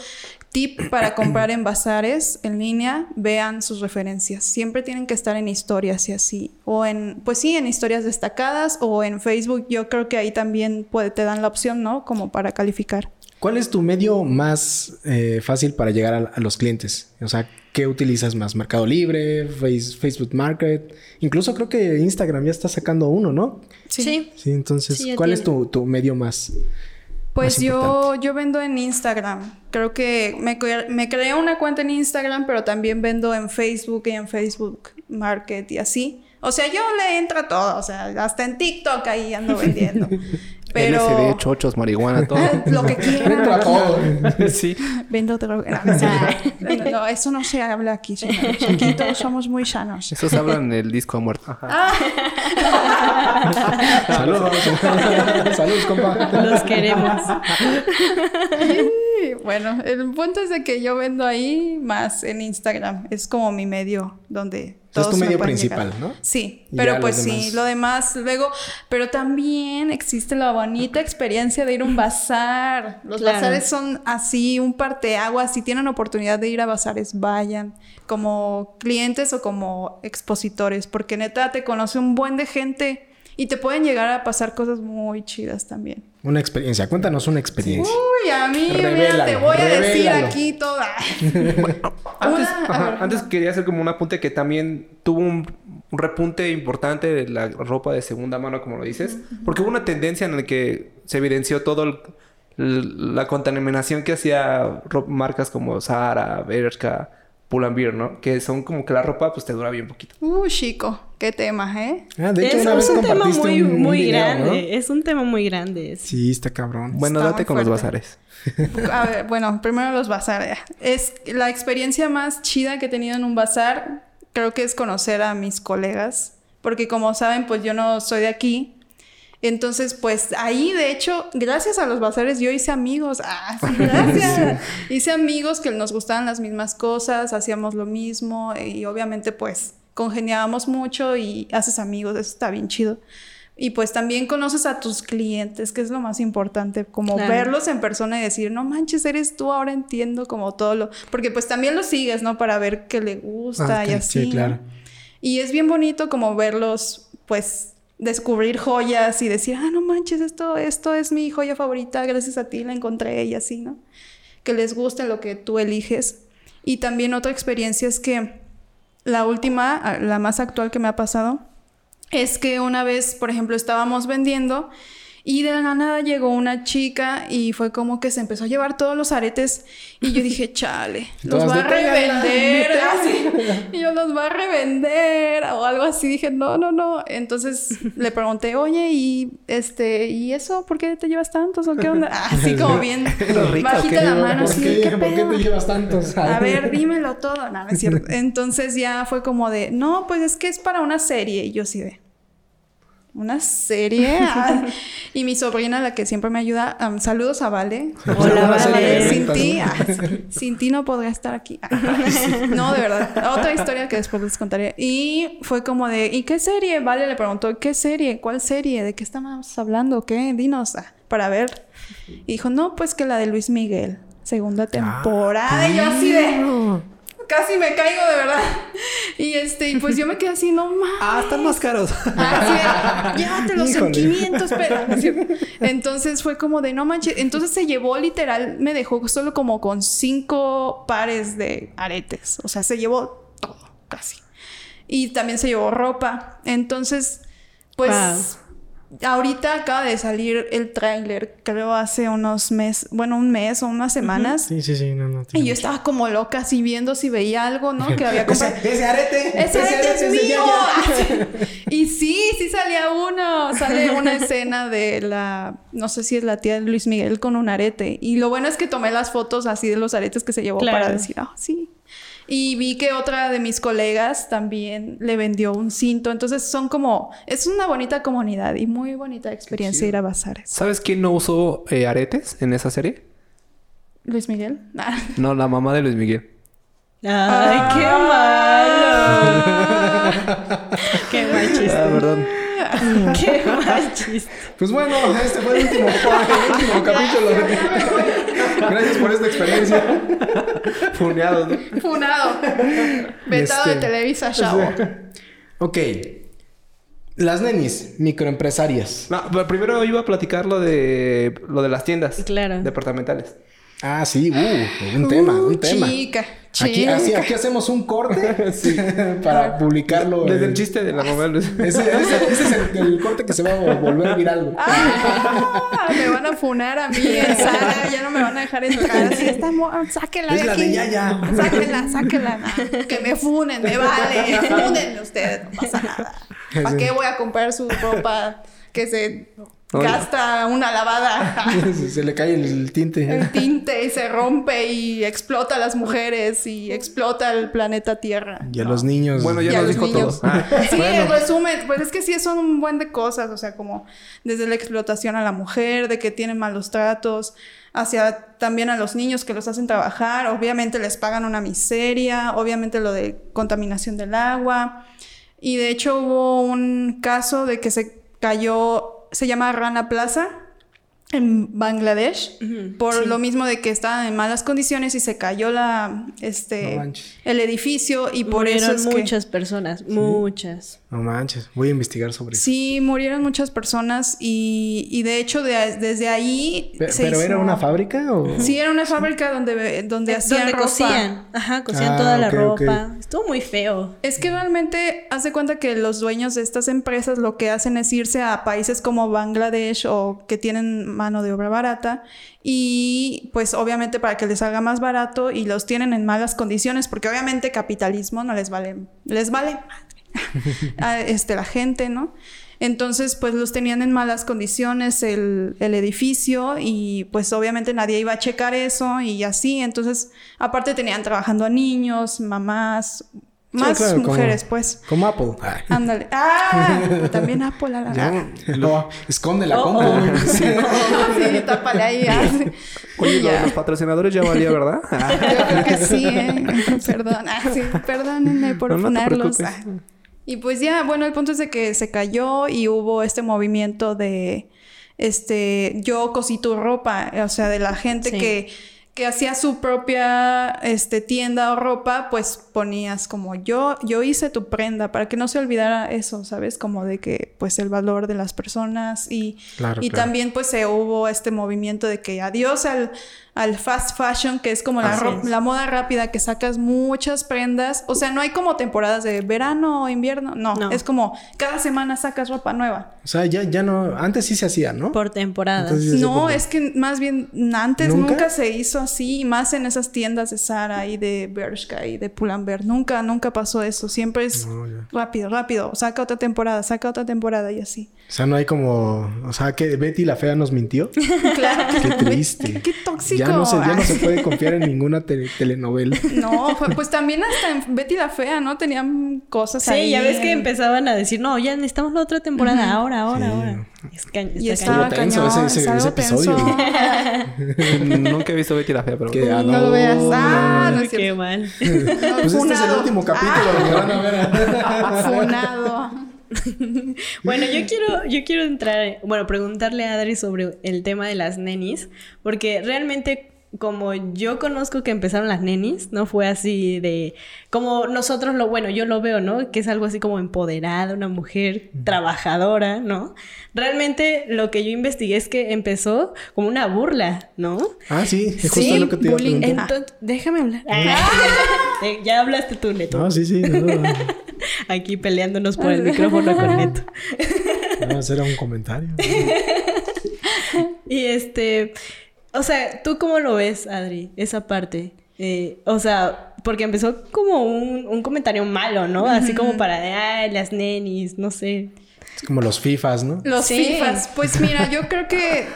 Tip para comprar en bazares en línea, vean sus referencias. Siempre tienen que estar en historias y así. O en, pues sí, en historias destacadas o en Facebook. Yo creo que ahí también puede, te dan la opción, ¿no? Como para calificar. ¿Cuál es tu medio más eh, fácil para llegar a, a los clientes? O sea, ¿qué utilizas más? ¿Mercado Libre? Face- ¿Facebook Market? Incluso creo que Instagram ya está sacando uno, ¿no? Sí. Sí, entonces, Sí, ¿cuál es tu, tu medio más? Pues yo, importante? yo vendo en Instagram. Creo que me, me creé una cuenta en Instagram, pero también vendo en Facebook y en Facebook Market y así. O sea, yo le entro a todo. O sea, hasta en TikTok ahí ando [laughs] vendiendo. Pero... LSD, chochos, marihuana, [laughs] [laughs] todo. Lo que quieran. sí. Vendo droga. No, eso no se habla aquí, señores. Aquí todos somos muy sanos. Esos hablan del disco muerto. Ajá. [laughs] Saludos. Saludos, compa. Los queremos. Sí, bueno, el punto es de que yo vendo ahí más en Instagram. Es como mi medio donde es tu me medio principal, llegar. ¿no? Sí, pero pues sí, lo demás luego, pero también existe la bonita experiencia de ir a un bazar. Los Claro. bazares son así, un parteaguas. Si tienen oportunidad de ir a bazares, vayan como clientes o como expositores, porque neta te conoce un buen de gente y te pueden llegar a pasar cosas muy chidas también. Una experiencia. Cuéntanos una experiencia. Uy, a mí, mira, te voy a decir aquí toda. [laughs] Antes, Una- ajá, antes quería hacer como un apunte que también tuvo un, un repunte importante de la ropa de segunda mano, como lo dices. Porque hubo una tendencia en la que se evidenció todo el- el- la contaminación que hacía marcas como Zara, Bershka, Pull&Bear, ¿no? Que son como que la ropa pues te dura bien poquito. Uh, chico, qué tema, ¿eh? Ah, de hecho, Es, una vez es un tema muy, un, un muy video, grande. ¿no? Es un tema muy grande. sí. Sí, está cabrón. Bueno, Está date con los bazares. [laughs] A ver, bueno, primero los bazares. Es la experiencia más chida que he tenido en un bazar. Creo que es conocer a mis colegas. Porque como saben, pues yo no soy de aquí. Entonces, pues ahí, de hecho, gracias a los bazares, yo hice amigos. Ah, [laughs] sí, gracias. hice amigos que nos gustaban las mismas cosas, hacíamos lo mismo y obviamente, pues, congeniábamos mucho y haces amigos. Eso está bien chido. Y pues también conoces a tus clientes, que es lo más importante, como Claro. verlos en persona y decir, no manches, eres tú, ahora entiendo como todo lo... Porque pues también lo sigues, ¿no? Para ver qué le gusta Ah, y así. sí, claro. Y es bien bonito como verlos, pues, descubrir joyas y decir, ah, no manches, esto, esto es mi joya favorita, gracias a ti la encontré y así, ¿no? Que les guste lo que tú eliges. Y también otra experiencia es que la última, la más actual que me ha pasado, es que una vez, por ejemplo, estábamos vendiendo y de la nada llegó una chica y fue como que se empezó a llevar todos los aretes y yo dije, [laughs] chale, los va a revender, así. Y yo los va a revender o algo así. Dije, no, no, no. Entonces le pregunté, oye, y este, ¿y eso? ¿Por qué te llevas tantos o qué onda? [laughs] Así como bien ¿Eres rica o bajita la mano, ¿Por así, qué, ¿qué ¿Por qué te llevas tantos? [laughs] A ver, dímelo todo. Es cierto. Entonces ya fue como de, no, pues es que es para una serie. Y yo sí de, ¿una serie? [laughs] Ah. y mi sobrina, la que siempre me ayuda, um, saludos a Vale. Hola, Vale. Sin ti, ¿no? ah, sin ti no podría estar aquí. Ah, [laughs] no, de verdad. Otra historia que después les contaré. Y fue como de, ¿y qué serie? Vale le preguntó, ¿qué serie? ¿Cuál serie? ¿De qué estamos hablando? ¿Qué? Dinos ah, para ver. Y dijo, no, pues que la de Luis Miguel. Segunda temporada. y yo así de... Casi me caigo de verdad. Y este, y pues yo me quedé así, no mames. Ah, están más caros. Así llévatelos en Híjole. 500 pesos. Entonces fue como de, no manches. Entonces se llevó literal, me dejó solo como con cinco pares de aretes. O sea, se llevó todo, casi. Y también se llevó ropa. Entonces, pues, ahorita acaba de salir el tráiler, creo hace unos meses, bueno, un mes o unas semanas. Sí, sí, sí, no, no. Y yo estaba como loca así viendo si veía algo, ¿no? Que había [laughs] comprado. Ese, ese arete. ¡Ese arete es de mío! [laughs] Y sí, sí salía uno. Sale una escena de la, no sé si es la tía de Luis Miguel con un arete. Y lo bueno es que tomé las fotos así de los aretes que se llevó Claro. para decir, ah, sí. Y vi que otra de mis colegas también le vendió un cinto. Entonces son como, es una bonita comunidad y muy bonita experiencia ir a bazares. ¿Sabes quién no usó eh, aretes en esa serie? Luis Miguel. Ah. [laughs] No, la mamá de Luis Miguel. Ay, qué malo. qué mal chiste. Ah, perdón. [laughs] Qué mal chiste. Pues bueno, este fue el último, [laughs] el último capítulo. Gracias por esta experiencia. Funeados, ¿no? Funado. Vetado de Este, Televisa, chavo. Ok. Las nenis, microempresarias. No, pero primero iba a platicar lo de lo de las tiendas Claro. departamentales. Ah, sí, uh, un tema, un Uh, tema. Chica, Aquí, chica. así, aquí hacemos un corte [laughs] [laughs] para publicarlo. Desde el chiste de la mamá de Luis. Ese, ese- ese es el, el corte que se va a volver viral. Ah, me van a funar a mí en sala, ya no me van a dejar entrar. Así está, sáquenla Es de la de aquí. Yaya. Sáquenla, sáquenla. que me funen, me vale. Fúnenme ustedes, no pasa nada. [laughs] ¿Para qué voy a comprar su ropa que se. Gasta una lavada? [laughs] Se, le cae el tinte. El tinte y se rompe y explota a las mujeres y explota el planeta Tierra. Y a los niños. Bueno, ya Y a nos los dijo niños. todo. Ah, Sí, bueno. en resumen, pues es que sí son un buen de cosas, o sea, como desde la explotación a la mujer, de que tienen malos tratos, hacia también a los niños que los hacen trabajar, obviamente les pagan una miseria, obviamente lo de contaminación del agua. Y de hecho hubo un caso de que se cayó, se llama Rana Plaza en Bangladesh, por lo mismo de que estaban en malas condiciones y se cayó la, este, el edificio y por eso Murieron es que... muchas personas, muchas. No manches, voy a investigar sobre eso. Sí, murieron muchas personas y, y de hecho de- desde ahí... Se ¿Pero era una fábrica o...? Sí, era una fábrica donde, donde hacían Donde ropa. cosían. Ajá, cosían Ah, toda la ropa. Estuvo muy feo. Es que realmente hace cuenta que los dueños de estas empresas lo que hacen es irse a países como Bangladesh o que tienen mano de obra barata y pues obviamente para que les salga más barato y los tienen en malas condiciones porque obviamente capitalismo no les vale, les vale madre [laughs] a este, la gente, ¿no? Entonces, pues los tenían en malas condiciones el, el edificio y pues obviamente nadie iba a checar eso y así. Entonces, aparte tenían trabajando a niños, mamás, más claro, como- mujeres, pues. Como Apple. [laughs] Ándale. [laughs] Ah, también Apple a la Ya, no, esconde la Oh, compra. oh. [laughs] Sí, tápale ahí. ah, sí. Oye, lo los patrocinadores ya valía, ¿verdad? Ah, Yo creo que sí, ¿eh? Perdón. Ah, sí, perdónenme por No, no te. Ah. Y pues ya, bueno, el punto es de que se cayó y hubo este movimiento de, este, yo cosí tu ropa, o sea, de la gente Sí. que, que hacía su propia, este, tienda o ropa, pues ponías como yo, yo hice tu prenda, para que no se olvidara eso, ¿sabes? Como de que, pues, el valor de las personas y, Claro, y claro. también, pues, se hubo este movimiento de que adiós al, al fast fashion, que es como la, Así ro- es. la moda rápida, que sacas muchas prendas. O sea, no hay como temporadas de verano o invierno. No, No. es como cada semana sacas ropa nueva. O sea, ya, ya no. Antes sí se hacía, ¿no? Por temporadas. Entonces, No, por- es que más bien antes ¿Nunca? ¿Nunca? se hizo así, y más en esas tiendas de Zara y de Bershka y de Pull&Bear. Nunca, nunca pasó eso. Siempre es No, rápido, rápido. Saca otra temporada, saca otra temporada y así. O sea, no hay como. O sea, que Betty la Fea nos mintió. [laughs] Claro. Qué triste. Qué tóxico. Ya no, se, ya no se puede confiar en ninguna tele- telenovela. [laughs] No, fue- pues también hasta en Betty la Fea, ¿no? Tenían cosas Sí, ahí. ya ves que empezaban a decir, no, ya necesitamos la otra temporada, ahora, ahora, ahora. Es ca- Y está estaba tenso cañón, ese- ese- es algo ese episodio. tenso. [laughs] Nunca he visto Betty la Fea, pero... Que, ah, No lo veas. Ah, no Qué cierto. mal. Pues este es el Funado. último capítulo donde van a ver. Funado. [laughs] Bueno, yo quiero, yo quiero entrar, bueno, preguntarle a Adri sobre el tema de las nenis, porque realmente como yo conozco que empezaron las nenis, no fue así de como nosotros lo bueno, yo lo veo, ¿no? Que es algo así como empoderada, una mujer trabajadora, ¿no? Realmente lo que yo investigué es que empezó como una burla, ¿no? Ah, sí, es justo Sí, lo que te iba a bullying. preguntar. Entonces, déjame hablar. [laughs] Eh, ya hablaste tú, Neto. No, sí, sí. No, [laughs] Aquí peleándonos por el micrófono con [laughs] Neto. no, era un comentario. Y este, o sea, ¿tú cómo lo ves, Adri, esa parte? Eh, o sea, porque empezó como un, un comentario malo, ¿no? Así como para, de, ay, las nenis, no sé. Es como los FIFAs, ¿no? Los Sí. FIFAs. Pues [laughs] mira, yo creo que,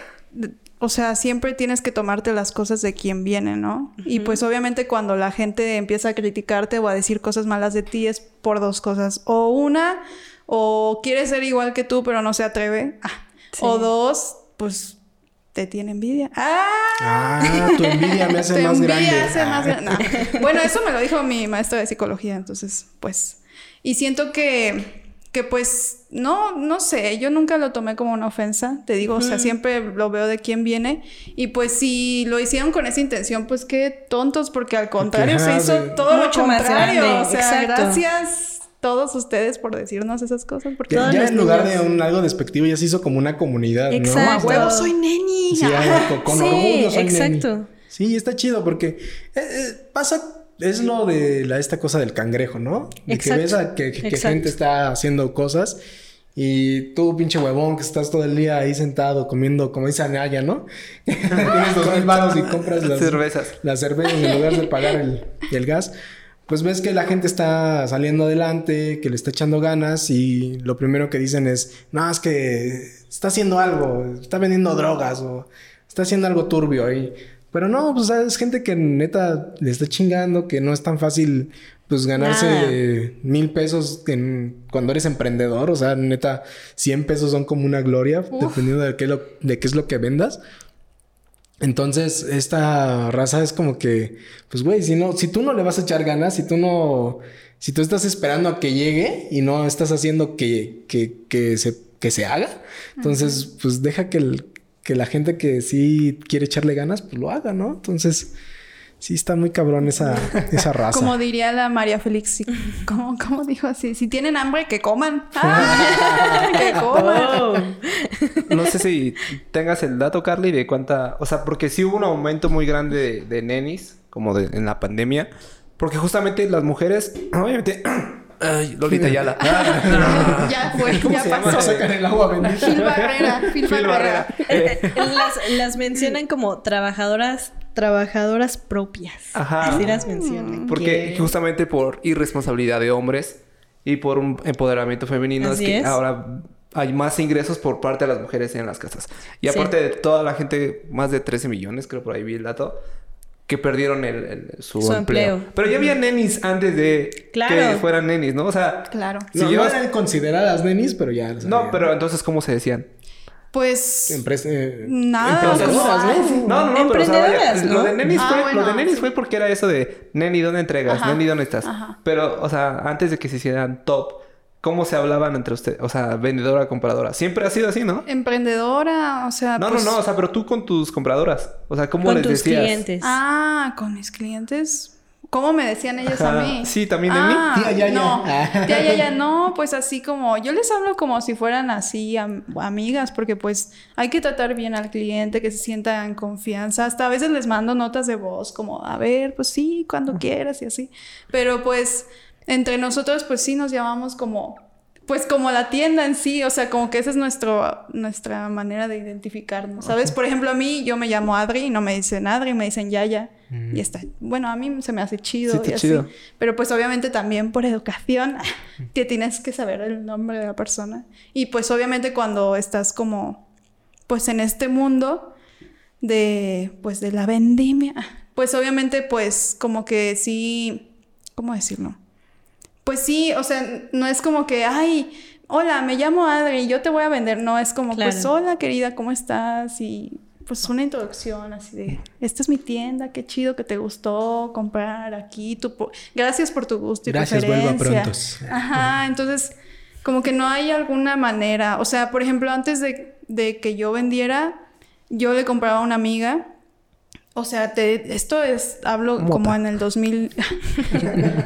o sea, siempre tienes que tomarte las cosas de quien viene, ¿no? Y pues obviamente cuando la gente empieza a criticarte o a decir cosas malas de ti es por dos cosas. O una, o quiere ser igual que tú pero no se atreve. Ah. Sí. O dos, pues te tiene envidia. ¡Ah! Ah, tu envidia me hace [laughs] Te más envidia grande. hace más Ah. grande. No. Bueno, eso me lo dijo mi maestro de psicología, entonces, pues. Y siento que, que pues, no, no sé, yo nunca lo tomé como una ofensa, te digo, o sea, siempre lo veo de quién viene. Y pues, si lo hicieron con esa intención, pues qué tontos, porque al contrario, se hizo de- todo Mucho lo más contrario. grande, o sea, exacto. gracias todos ustedes por decirnos esas cosas, porque. Ya, en lugar niños. de un algo despectivo ya se hizo como una comunidad, ¿no? Exacto. ¡A huevo, soy neni! Sí, algo [laughs] con, con Sí, orgullo soy exacto. neni. Sí, está chido porque eh, eh, pasa, es lo de la, esta cosa del cangrejo, ¿no? De Exacto, que ves a que, que- que exacto. gente está haciendo cosas y tú, pinche huevón, que estás todo el día ahí sentado comiendo, como dice Anaya, ¿no? [laughs] Tienes dos mil baros y compras las Cervezas. las cervezas en lugar de pagar el, el gas. Pues ves que la gente está saliendo adelante, que le está echando ganas y lo primero que dicen es, no, es que está haciendo algo, está vendiendo drogas o está haciendo algo turbio. Pero no, pues es gente que neta le está chingando, que no es tan fácil pues ganarse Nada. mil pesos en- cuando eres emprendedor. O sea, neta, 100 pesos son como una gloria, dependiendo de qué, lo, de qué es lo que vendas. Entonces, esta raza es como que, pues, güey, si no, si tú no le vas a echar ganas, si tú no, si tú estás esperando a que llegue y no estás haciendo que, que, que se, que se haga, entonces, pues, deja que, el- que la gente que sí quiere echarle ganas, pues lo haga, ¿no? Entonces, sí está muy cabrón esa, esa raza. Como diría la María Félix, sí, ¿cómo, cómo dijo así? Si tienen hambre, que coman. [laughs] ¡Ah! [laughs] que coman. Oh. No sé si tengas el dato, Carly, de cuánta... O sea, porque sí hubo un aumento muy grande de, de nenis, como de, en la pandemia. Porque justamente las mujeres, [clears throat] obviamente... Ay, Lolita Yala. [laughs] ya fue, ¿Cómo ya se llama? pasó. Sacan el agua bendita. Barrera, Phil Barrera. Barrera. Eh, las, las mencionan como trabajadoras, trabajadoras propias. Ajá. Así las mencionan. Porque Que- justamente por irresponsabilidad de hombres y por un empoderamiento femenino Así es que es. ahora hay más ingresos por parte de las mujeres en las casas. Y Sí. aparte de toda la gente, más de 13 millones, creo por ahí vi el dato, que perdieron el, el- su, Su empleo. empleo. Pero ya había nenis antes de Claro. que fueran nenis, ¿no? O sea, Claro. si no, llevas- no eran consideradas nenis, pero ya. las No, había. pero entonces, ¿cómo se decían? Pues Empresa, eh, nada. emprendedoras, ¿no? No, no, no, pero o sea, vaya, Emprendedoras, lo de nenis, Ah, fue, bueno, lo de nenis sí. fue porque era eso de Neni, ¿dónde entregas? Ajá, Neni, ¿dónde estás? ajá. Pero, o sea, antes de que se hicieran top, ¿cómo se hablaban entre ustedes? O sea, vendedora, compradora. Siempre ha sido así, ¿no? emprendedora, o sea, No, pues- no, no, o sea, pero tú con tus compradoras. O sea, ¿cómo con les tus decías? clientes. Ah, con mis clientes. ¿Cómo me decían ellos a mí? Sí, también de mí. Ah, Tía Yaya. No, [laughs] tía Yaya, no, pues así como, yo les hablo como si fueran así am- amigas, porque pues hay que tratar bien al cliente, que se sienta en confianza. Hasta a veces les mando notas de voz, como, a ver, pues sí, cuando quieras y así. Pero pues entre nosotros, pues sí nos llamamos como, pues como la tienda en sí, o sea, como que esa es nuestro, nuestra manera de identificarnos, ¿sabes? Por ejemplo, a mí yo me llamo Adri y no me dicen Adri, me dicen Yaya. Y está, bueno, a mí se me hace chido Sí, y así. chido. Pero pues obviamente también por educación [laughs] [laughs] te tienes que saber el nombre de la persona. Y pues obviamente cuando estás como pues en este mundo de pues de la vendimia, pues obviamente pues como que sí, ¿cómo decirlo? Pues sí, o sea, no es como que, ay, hola, me llamo Adri, yo te voy a vender. No, es como, pues, hola, querida, ¿cómo estás? Y pues una introducción así de, esta es mi tienda, qué chido que te gustó comprar aquí. Tu po- Gracias por tu gusto y Gracias, vuelva preferencia". prontos. Ajá, entonces, como que no hay alguna manera. O sea, por ejemplo, antes de, de que yo vendiera, yo le compraba a una amiga. O sea, te, esto es, hablo Mota. como en el 2000.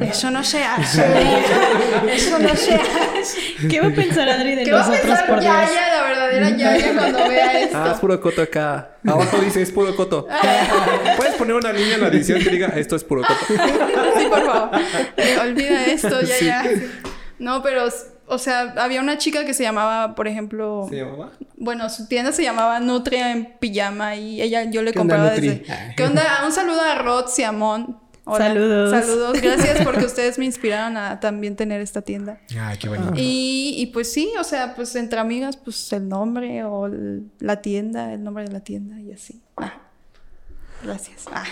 [laughs] Eso no se hace. [laughs] Eso no se hace. ¿Qué va a pensar Adri de ¿Qué va a pensar por Dios? Yaya, la verdadera Yaya, cuando vea esto? Ah, es puro coto acá. Abajo dice es puro coto. [laughs] Puedes poner una línea en la edición que diga esto es puro coto. Sí, por favor. Eh, olvida esto, ya, Sí. ya. sí. No, pero, o sea, había una chica que se llamaba, por ejemplo, ¿Se llamaba? bueno, su tienda se llamaba Nutria en pijama y ella, yo le ¿Qué onda, compraba desde... Ah. ¿Qué onda? Un saludo a Rod Siamón. Hola. Saludos. Saludos. Gracias [laughs] porque ustedes me inspiraron a también tener esta tienda. Ay, qué bonito. Y, y pues sí, o sea, pues entre amigas, pues el nombre o el- la tienda, el nombre de la tienda y así. Ah. Gracias. Ah.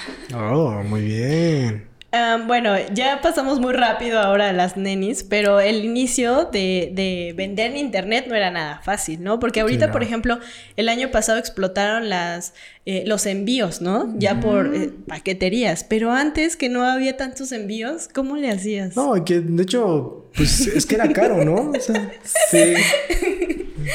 Oh, muy bien. Ah, bueno, ya pasamos muy rápido ahora a las nenis, pero el inicio de, de vender en internet no era nada fácil, ¿no? Porque ahorita, no. por ejemplo, el año pasado explotaron las, eh, los envíos, ¿no? Ya por eh, paqueterías, pero antes que no había tantos envíos, ¿cómo le hacías? No, que de hecho, pues es que era caro, ¿no? O sea, [laughs] Sí.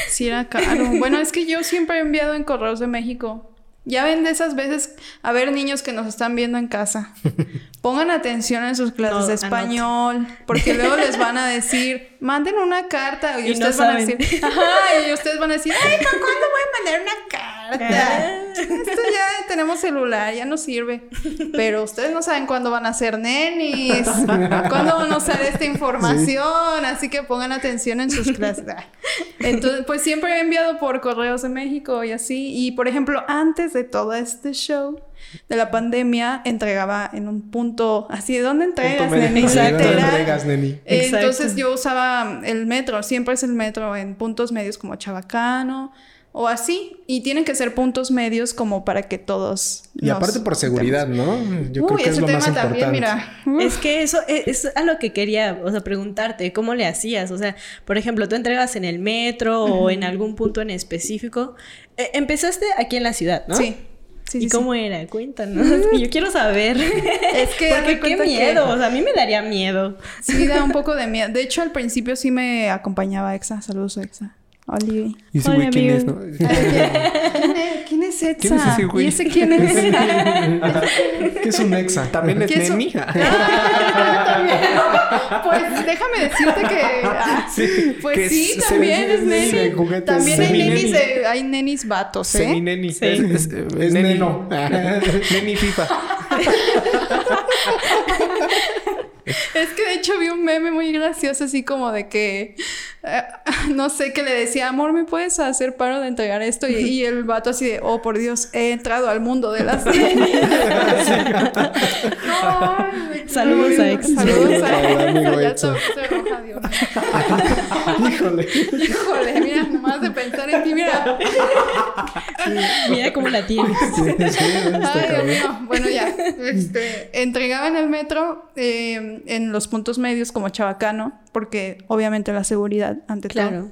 Sí, era caro. Bueno, es que yo siempre he enviado en Correos de México. Ya ven de esas veces, a ver, niños que nos están viendo en casa, [laughs] pongan atención en sus clases No, de anote. español, porque luego les van a decir, manden una carta, y, Y no ustedes van a decir, ajá, y ustedes van a decir, ay, ¿para cuándo voy a mandar una carta? Esto ya tenemos celular, ya no sirve. Pero ustedes no saben cuándo van a ser nenis, cuándo van a usar esta información, así que pongan atención en sus clases. Entonces, pues siempre he enviado por correos de México y así. Y por ejemplo, antes de todo este show de la pandemia, entregaba en un punto así, ¿de dónde entregas, neni? [laughs] Exacto. ¿dónde Literal. entregas, neni? Exacto. Entonces yo usaba el metro, siempre es el metro en puntos medios como Chabacano o así. Y tienen que ser puntos medios como para que todos... Y nos aparte por seguridad, ¿no? Yo Uy, creo que es ese lo tema más también, importante. mira. Es que eso es, es a lo que quería, o sea, preguntarte, ¿cómo le hacías? O sea, por ejemplo, tú entregas en el metro o en algún punto en específico. Eh, empezaste aquí en la ciudad, ¿no? Sí. Sí, ¿Y sí, cómo era? Cuéntanos. Yo quiero saber. [laughs] Es que [laughs] Porque qué que- miedo. O sea, a mí me daría miedo. Sí, da un [laughs] poco de miedo. De hecho, al principio sí me acompañaba Exa. Saludos, Exa. Oli. ¿Y ese güey quién es, no? [laughs] ¿Quién es, ¿Quién es Exa? ¿Quién es ese güey? ¿Y ese quién es? [laughs] [laughs] ¿Qué es un exa? También es ¿Qué es neni. Ah. Pues déjame decirte que. ah, Sí, pues que sí, también es juguetes. También hay nenis, de- hay nenis vatos, ¿eh? Semineni. Sí. Es, es, Es neni. neno. Neni FIFA. Es que de hecho vi un meme muy gracioso, así como de que, eh, no sé, que le decía, amor, ¿me puedes hacer paro de entregar esto? Y, y el vato así de, oh, por Dios, he entrado al mundo de las. [laughs] No, Saludos a Ex. Saludos a Ex. [laughs] Híjole. Híjole, mira, nomás de pensar en ti, mira. Mira cómo la tienes. Sí, sí, está Ay, Dios mío. Bueno, ya. Este, entregaba en el metro eh, en los puntos medios como Chabacano, porque obviamente la seguridad ante todo. Claro.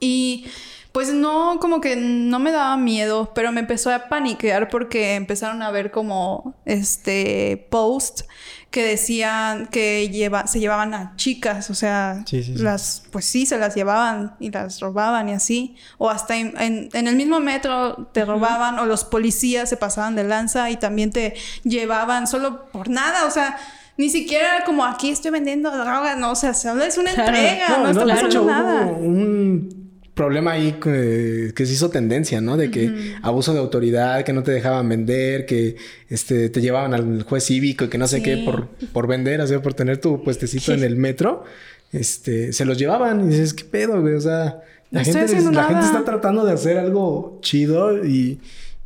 Y Pues no, como que no me daba miedo, pero me empezó a paniquear porque empezaron a ver como este post que decían que lleva, se llevaban a chicas, o sea, Sí, sí, sí. las, pues sí, se las llevaban y las robaban y así, o hasta en, en- en el mismo metro te robaban o los policías se pasaban de lanza y también te llevaban solo por nada, o sea, ni siquiera era como aquí estoy vendiendo droga, no, o sea, solo es una Claro. entrega, no, está de pasando hecho, nada. Hubo un problema ahí que, que se hizo tendencia, ¿no? De que abuso de autoridad, que no te dejaban vender, que este, te llevaban al juez cívico y que no sé Sí. qué por, por vender, o sea, por tener tu puestecito en el metro, este, se los llevaban y dices, ¿qué pedo, güey? O sea, No la, gente, la gente está tratando de hacer algo chido y,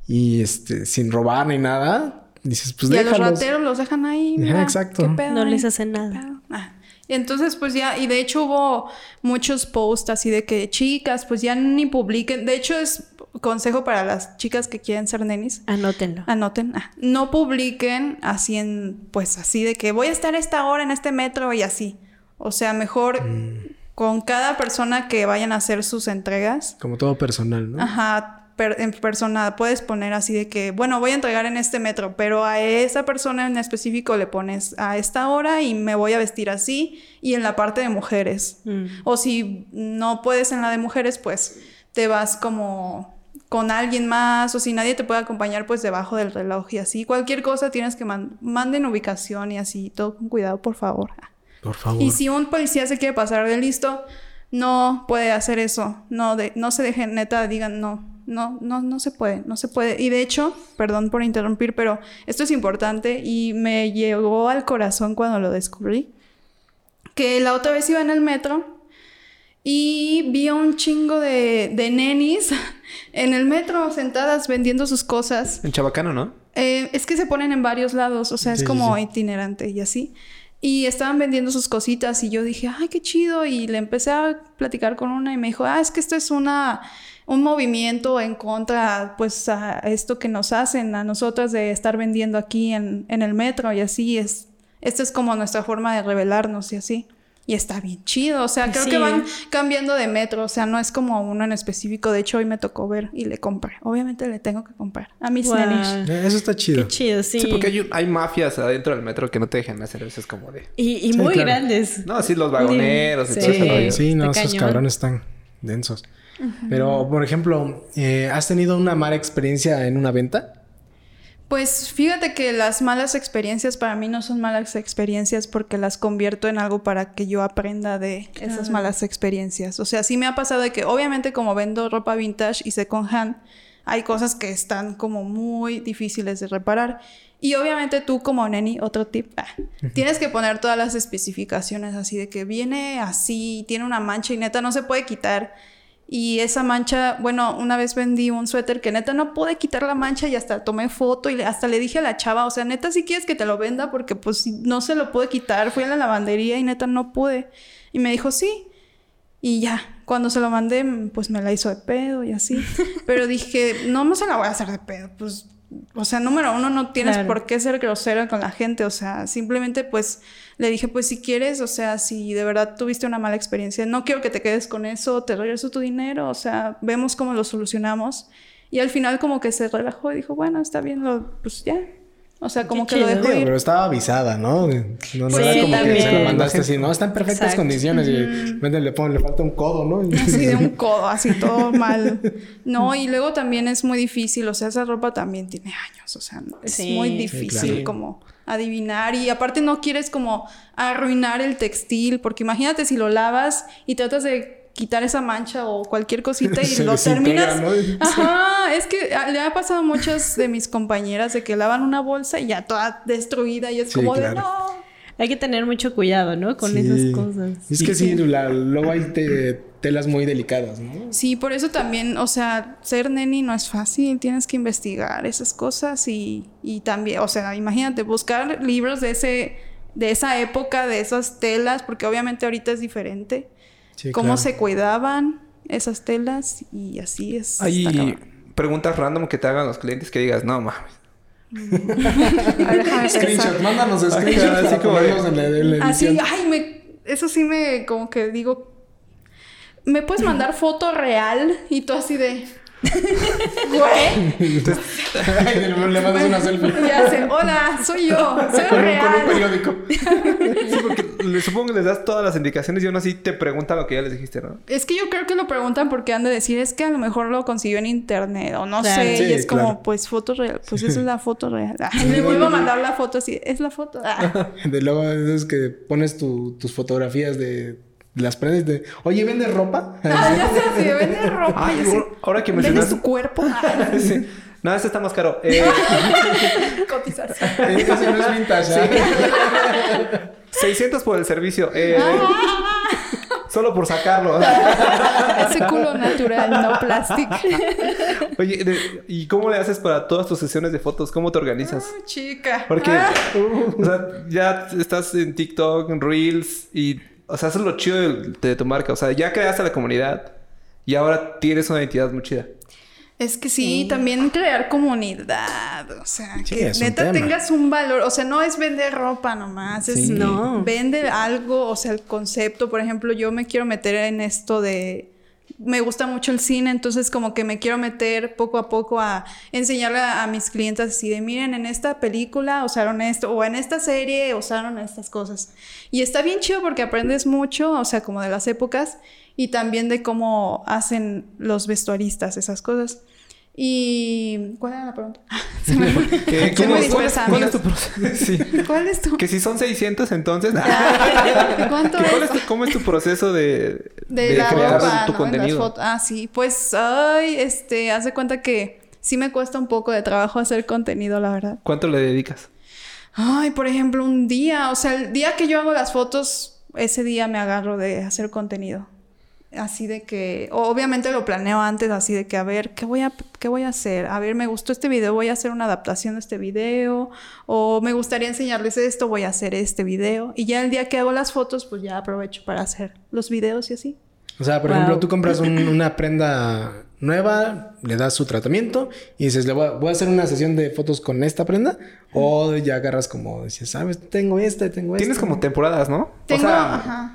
y este, sin robar ni nada. Dices, pues y a los rateros los dejan ahí. Exacto. ¿qué pedo No ahí? les hacen ¿Qué nada. Ah. Y entonces, pues ya, y de hecho hubo muchos posts así de que chicas, pues ya ni publiquen. De hecho, es consejo para las chicas que quieren ser nenis. Anótenlo. Anoten, ah, no publiquen así en, pues así de que voy a estar esta hora en este metro y así. O sea, mejor con cada persona que vayan a hacer sus entregas, Como todo personal, ¿no? Ajá, per- en persona puedes poner así de que, bueno, voy a entregar en este metro, pero a esa persona en específico le pones a esta hora y me voy a vestir así y en la parte de mujeres. Mm. O si no puedes en la de mujeres, pues te vas como con alguien más o si nadie te puede acompañar, pues debajo del reloj y así. Cualquier cosa tienes que man- manden ubicación y así, todo con cuidado, por favor. Por favor. Y si un policía se quiere pasar de listo, no puede hacer eso. No, de, no se dejen, neta, digan no. No, no, no se puede, no se puede. Y de hecho, perdón por interrumpir, pero esto es importante y me llegó al corazón cuando lo descubrí. Que la otra vez iba en el metro y vi a un chingo de, de nenis [laughs] en el metro sentadas vendiendo sus cosas. En Chabacano, ¿no? Eh, es que se ponen en varios lados, o sea, Sí, es como sí. itinerante y así. Y estaban vendiendo sus cositas y yo dije, ay, qué chido. Y le empecé a platicar con una y me dijo, ah, es que esto es una, un movimiento en contra, pues, a esto que nos hacen a nosotras de estar vendiendo aquí en, en el metro y así. es Esta es como nuestra forma de rebelarnos y así. Y está bien chido, o sea, creo Sí. que van cambiando de metro, o sea, no es como uno en específico. De hecho, hoy me tocó ver y le compré. Obviamente le tengo que comprar a mis nenis. Eh, Eso está chido. Qué chido, sí. Sí, porque hay, un- hay mafias adentro del metro que no te dejan hacer eso. Es como de... Y, y Sí, muy claro. grandes. No, sí, los vagoneros y Sí. todo ese rollo. Sí, no, Está esos cañón. cabrones están densos. Pero, por ejemplo, eh, ¿has tenido una mala experiencia en una venta? Pues fíjate que las malas experiencias para mí no son malas experiencias porque las convierto en algo para que yo aprenda de esas malas experiencias. O sea, sí me ha pasado de que obviamente como vendo ropa vintage y second hand, hay cosas que están como muy difíciles de reparar. Y obviamente tú como neni, otro tip, ah, tienes que poner todas las especificaciones así de que viene así, tiene una mancha y neta no se puede quitar. Y esa mancha, bueno, una vez vendí un suéter que neta no pude quitar la mancha y hasta tomé foto y hasta le dije a la chava, o sea, neta si quieres que te lo venda porque pues no se lo pude quitar, fui a la lavandería y neta no pude. Y me dijo, sí. Y ya, cuando se lo mandé, pues me la hizo de pedo y así. [laughs] Pero dije, no, no se la voy a hacer de pedo, pues... O sea, número uno, no tienes Claro. por qué ser grosera con la gente. O sea, simplemente pues le dije, pues si quieres, o sea, si de verdad tuviste una mala experiencia, no quiero que te quedes con eso, te regreso tu dinero, o sea, vemos cómo lo solucionamos. Y al final como que se relajó y dijo, bueno, está bien, lo, pues ya. O sea, como Qué que lo dejó ir. pero estaba avisada, ¿no? No, no Pues era sí, como que también. se lo mandaste así, ¿no? Está en perfectas Exacto. condiciones y vende, le, pon- le falta un codo, ¿no? [laughs] Así de un [laughs] codo, así todo mal. No, y luego también es muy difícil, o sea, esa ropa también tiene años, o sea, es Sí. muy Sí, difícil claro. como adivinar y aparte no quieres como arruinar el textil, porque imagínate si lo lavas y tratas de quitar esa mancha o cualquier cosita y [laughs] Se lo terminas. ¿no? [laughs] Ajá, es que le ha pasado a muchas de mis compañeras de que lavan una bolsa y ya toda destruida y es Sí, como de no. Hay que tener mucho cuidado, ¿no? Con Sí. esas cosas. Es que sí, la- luego hay te- telas muy delicadas, ¿no? Sí, por eso también, o sea, ser neni no es fácil, tienes que investigar esas cosas y, y también, o sea, imagínate, buscar libros de ese, de esa época, de esas telas, porque obviamente ahorita es diferente. Sí, Cómo claro. se cuidaban esas telas y así es. Hay preguntas random que te hagan los clientes que digas, no mames. [laughs] Ver, déjame Screenshot, mándanos screenshots así como en la, en la Así, edición. ay, me, eso sí me, como que digo, ¿me puedes mandar foto real? Y tú así de... Güey. Ay, le mandas una selfie. Y hace, hola, soy yo, soy Con un, real. con un periódico. [laughs] Sí, porque supongo que les das todas las indicaciones y aún así te preguntan lo que ya les dijiste, ¿no? Es que yo creo que lo preguntan porque han de decir, es que a lo mejor lo consiguió en internet o no Claro. sé. Sí, y es como, claro. pues foto real, pues esa es la foto real. Ah, le vuelvo a mandar la foto así, es la foto. Ah. [laughs] De luego es que pones tu- tus fotografías de las prendas de, oye, ¿vendes ropa? [laughs] Ah, ya sé, así, vende ropa. Ay, ahora que ¿Vendes mencionaste... tu cuerpo? [laughs] Ah, Sí. No, este está más caro. [laughs] Eh, cotización. Ese no es vintage. ¿ah? 600 por el servicio. Eh, Ah. solo por sacarlo. Ese culo natural, no plástico. Oye, de- ¿y cómo le haces para todas tus sesiones de fotos? ¿Cómo te organizas? Ay, chica. Porque, Ah. o sea, ya estás en TikTok, en Reels y, o sea, eso es lo chido de, de tu marca. O sea, ya creaste la comunidad y ahora tienes una identidad muy chida. Es que sí, también crear comunidad, o sea, Sí, que un neta tema. tengas un valor, o sea, no es vender ropa nomás, es Sí. No. vende algo, o sea, el concepto, por ejemplo, yo me quiero meter en esto de me gusta mucho el cine, entonces como que me quiero meter poco a poco a enseñarle a, mis clientes así de, miren, en esta película usaron esto, o en esta serie usaron estas cosas. Y está bien chido porque aprendes mucho, o sea, como de las épocas, y también de cómo hacen los vestuaristas esas cosas. Y... ¿Cuál era la pregunta? [laughs] [laughs] Se me fue. ¿Qué- cómo- cuál, es, cuál tu proceso? [laughs] Sí. ¿Cuál es tu...? Que si son 600, entonces... ¿Cuánto ¿Qué- cuál es? tu- ¿Cómo es tu proceso de, De, la crear ropa, tu ¿no? contenido? Ah, sí. Pues, ay, este, haz de cuenta que sí me cuesta un poco de trabajo hacer contenido, la verdad. ¿Cuánto le dedicas? Ay, por ejemplo, un día, o sea, el día que yo hago las fotos, ese día me agarro de hacer contenido. Así de que, o- obviamente lo planeo antes, así de que, a ver, ¿qué voy a, qué voy a hacer? A ver, me gustó este video, voy a hacer una adaptación de este video, o me gustaría enseñarles esto, voy a hacer este video. Y ya el día que hago las fotos, pues ya aprovecho para hacer los videos y así. O sea, por Wow. ejemplo, tú compras un- [clears throat] una prenda nueva, le das su tratamiento y dices, le voy a, voy a hacer una sesión de fotos con esta prenda. O ya agarras como, dices, sabes, tengo esta, tengo esta. Tienes como temporadas, ¿no? Tengo, o sea, ajá.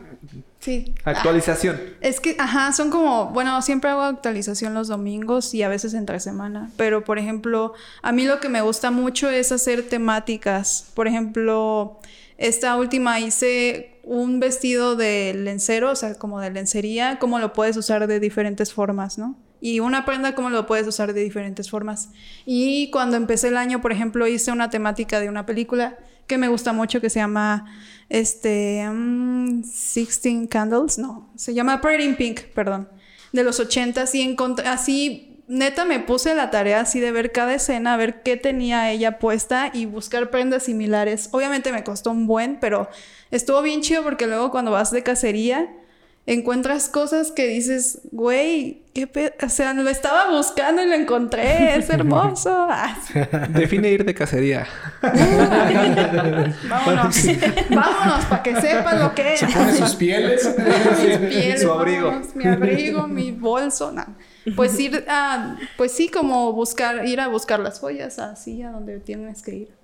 Sí. actualización. Es que, ajá, son como, bueno, siempre hago actualización los domingos y a veces entre semana, pero por ejemplo, a mí lo que me gusta mucho es hacer temáticas. Por ejemplo, esta última hice un vestido de lencero, o sea, como de lencería, cómo lo puedes usar de diferentes formas, ¿no? Y una prenda, cómo lo puedes usar de diferentes formas. Y cuando empecé el año, por ejemplo, hice una temática de una película que me gusta mucho que se llama este mm, Sixteen Candles, no, se llama Pretty in Pink, perdón, de los 80 y así neta me puse la tarea así de ver cada escena, ver qué tenía ella puesta y buscar prendas similares. Obviamente me costó un buen, pero estuvo bien chido porque luego cuando vas de cacería encuentras cosas que dices, güey, qué pe o sea, lo estaba buscando y lo encontré, es [laughs] hermoso. Ah, [laughs] Define ir de cacería. [laughs] Vámonos. Vámonos para que sepan lo que es. Se pone sus pieles. Mis pieles, Su abrigo. vámonos, mi abrigo, mi bolso, no. Pues ir a, pues sí, como buscar, ir a buscar las joyas así a donde tienes que ir.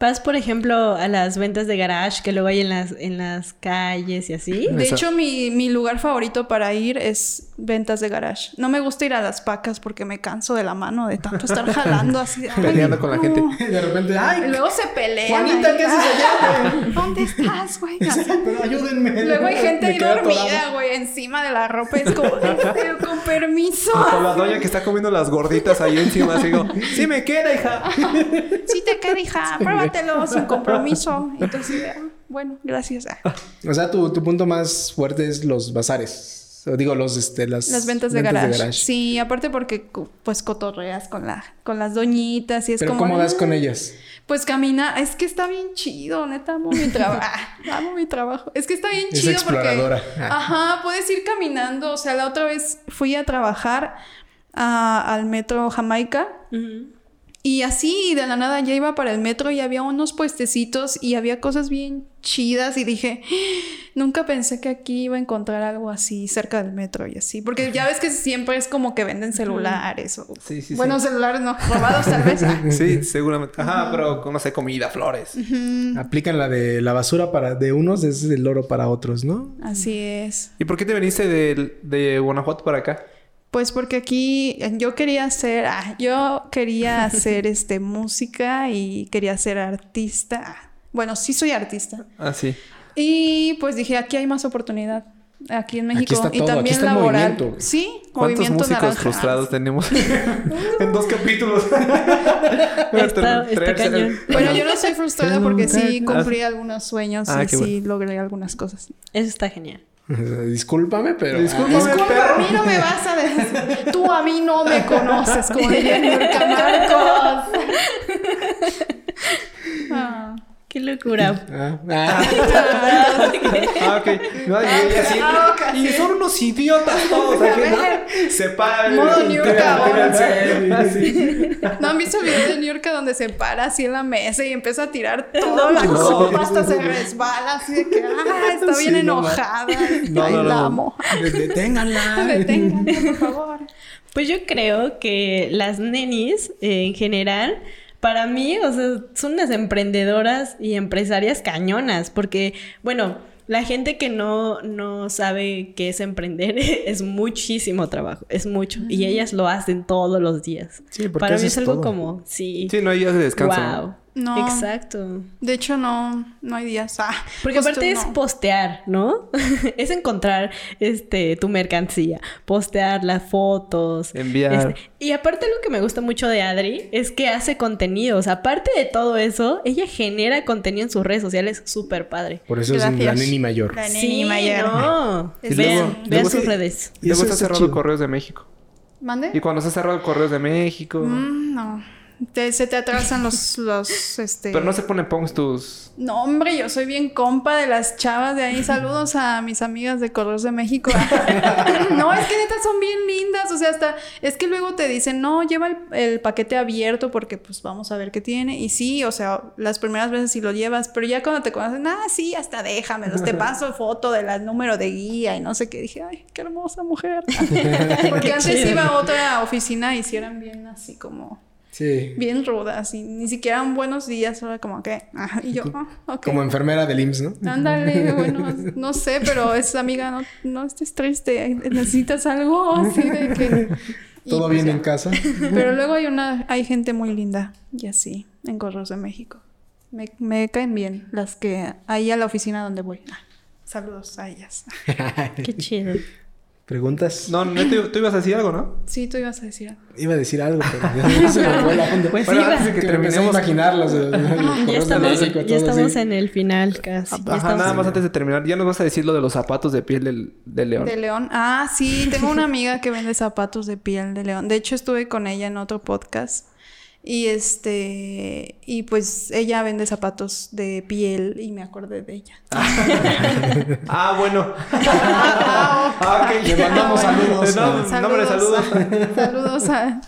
Vas, por ejemplo, a las ventas de garage que luego hay en las, en las calles y así. De hecho, mi, mi lugar favorito para ir es ventas de garage. No me gusta ir a las pacas porque me canso de la mano de tanto estar [laughs] jalando así. de, "Ay, Peleando con la gente. De repente, Y ay, luego se pelean. Juanita. ¿qué haces allá, güey? [laughs] ¿Dónde estás, güey? pero ayúdenme. Luego hay gente ahí dormida, güey, encima de la ropa. Es como, "Este, con permiso. Con la doña que está comiendo las gorditas ahí encima, así como, sí me queda, hija. [laughs] Sí te queda, hija, pruébatelo sin compromiso. Entonces, ah, bueno, gracias. Ah. O sea, tu, tu punto más fuerte es los bazares. O digo, los, este, las... Las ventas de garage. Sí, aparte porque pues cotorreas con la, con las doñitas y es Pero como. ¿cómo das "Ah". con ellas? Pues camina, es que está bien chido, neta, amo mi trabajo. [laughs] [laughs] amo mi trabajo. Es que está bien Es chido exploradora. porque. Ah. Ajá, puedes ir caminando. O sea, la otra vez fui a trabajar a- al metro Jamaica. Ujú. Y así de la nada ya iba para el metro y había unos puestecitos y había cosas bien chidas y dije, nunca pensé que aquí iba a encontrar algo así cerca del metro y así, porque ya ves que siempre es como que venden celulares o Sí, sí, bueno, sí. celulares no, [laughs] robados tal vez. Ah, Sí, seguramente. Ajá, pero no sé, comida, flores. Aplican la de la basura para de unos, es el oro para otros, ¿no? Así es. ¿Y por qué te viniste de, de Guanajuato para acá? Pues porque aquí eh, yo quería hacer, ah, yo quería [laughs] hacer este música y quería ser artista. Ah, Bueno, sí soy artista. Ah, sí. Y pues dije, aquí hay más oportunidad. Aquí en México. está y aquí también está el laboral. movimiento. Sí, ¿Cuántos movimiento músicos naranja. frustrados tenemos [laughs] en dos capítulos? Está- está cañón. Bueno, yo no soy frustrada porque sí cumplí algunos sueños Ah, y sí logré algunas cosas. Eso está genial. [laughs] Discúlpame, pero. Discúlpame, Disculpa, perro. a mí no me vas a decir. Tú a mí no me conoces, como diría Marcos. [laughs] Ah. Qué locura. Ah, [laughs] ah. Ah, ok. No, y ella así. Ah, y son unos idiotas todos. aquí, ¿no? Se paran. Modo New York así. ¿No han visto el video de New York donde se para así en la mesa y empieza a tirar toda la copa hasta se resbala así de que ah, [laughs] está bien Sí, no, enojada? No, Ay, no, la no. amo. Deténganla. [laughs] Deténganme, por favor. Pues yo creo que las nenis eh, en general, para mí, o sea, son unas emprendedoras y empresarias cañonas, porque, bueno, la gente que no, no sabe qué es emprender [laughs] es muchísimo trabajo, es mucho, y ellas lo hacen todos los días. Sí, porque para mí es algo todo. como, sí, Sí, no hay días de descanso. ¿no? wow. No. Exacto. De hecho, no, no hay días. Ah, Porque justo aparte es no. postear, ¿no? [laughs] es encontrar este tu mercancía, postear las fotos, Enviar. este, y aparte lo que me gusta mucho de Adri es que hace contenidos. Aparte de todo eso, ella genera contenido en sus redes sociales súper padre. Por eso es la neni mayor. La neni Sí, mayor. no. [laughs] Y Vean, luego- vean luego sus redes. Y Luego está cerrado chido. Correos de México. ¿Mande? Y cuando está cerrado Correos de México. Mm, no. Te- se te atrasan los, los, este... Pero no se ponen pongs tus. No, hombre, yo soy bien compa de las chavas de ahí. Saludos a mis amigas de Correos de México. [laughs] no, es que neta son bien lindas. O sea, hasta es que luego te dicen, no, lleva el, el paquete abierto porque pues vamos a ver qué tiene. Y sí, o sea, las primeras veces sí lo llevas, pero ya cuando te conocen, ah, sí, hasta déjamelos. Te paso foto del número de guía y no sé qué. Dije, ay, qué hermosa mujer. [laughs] porque Qué antes chido. iba a otra oficina y sí eran bien así como Sí. bien rudas y ni siquiera un buenos días, solo como que, ah, y yo, ah. Como enfermera del IMSS, ¿no? Ándale, [laughs] bueno, no sé, pero es amiga, no, no estés triste, necesitas algo así de que... Todo pues bien ya. en casa. Pero luego hay una, hay gente muy linda y así, en Correos de México. Me, me caen bien las que ahí a la oficina donde voy. Ah, saludos a ellas. [laughs] Qué chido. ¿Preguntas? No, no tú, tú ibas a decir algo, ¿no? Sí, tú ibas a decir algo. Iba a decir algo, pero ya se me fue la onda. Pues Bueno, iba. antes de que a terminemos. imaginar los, los Ya de estamos, México, ya estamos en el final casi. Ya Ajá, estamos nada más antes de terminar. Ya nos vas a decir lo de los zapatos de piel del, del león. De león. Ah, sí, tengo una amiga que vende zapatos de piel de león. De hecho, estuve con ella en otro podcast. Y este, y pues ella vende zapatos de piel y me acordé de ella. Ah, [laughs] bueno. Ah, ok. Ah, ok. Le mandamos Ah, bueno. saludos. No, nombre, saludos. Saludos a-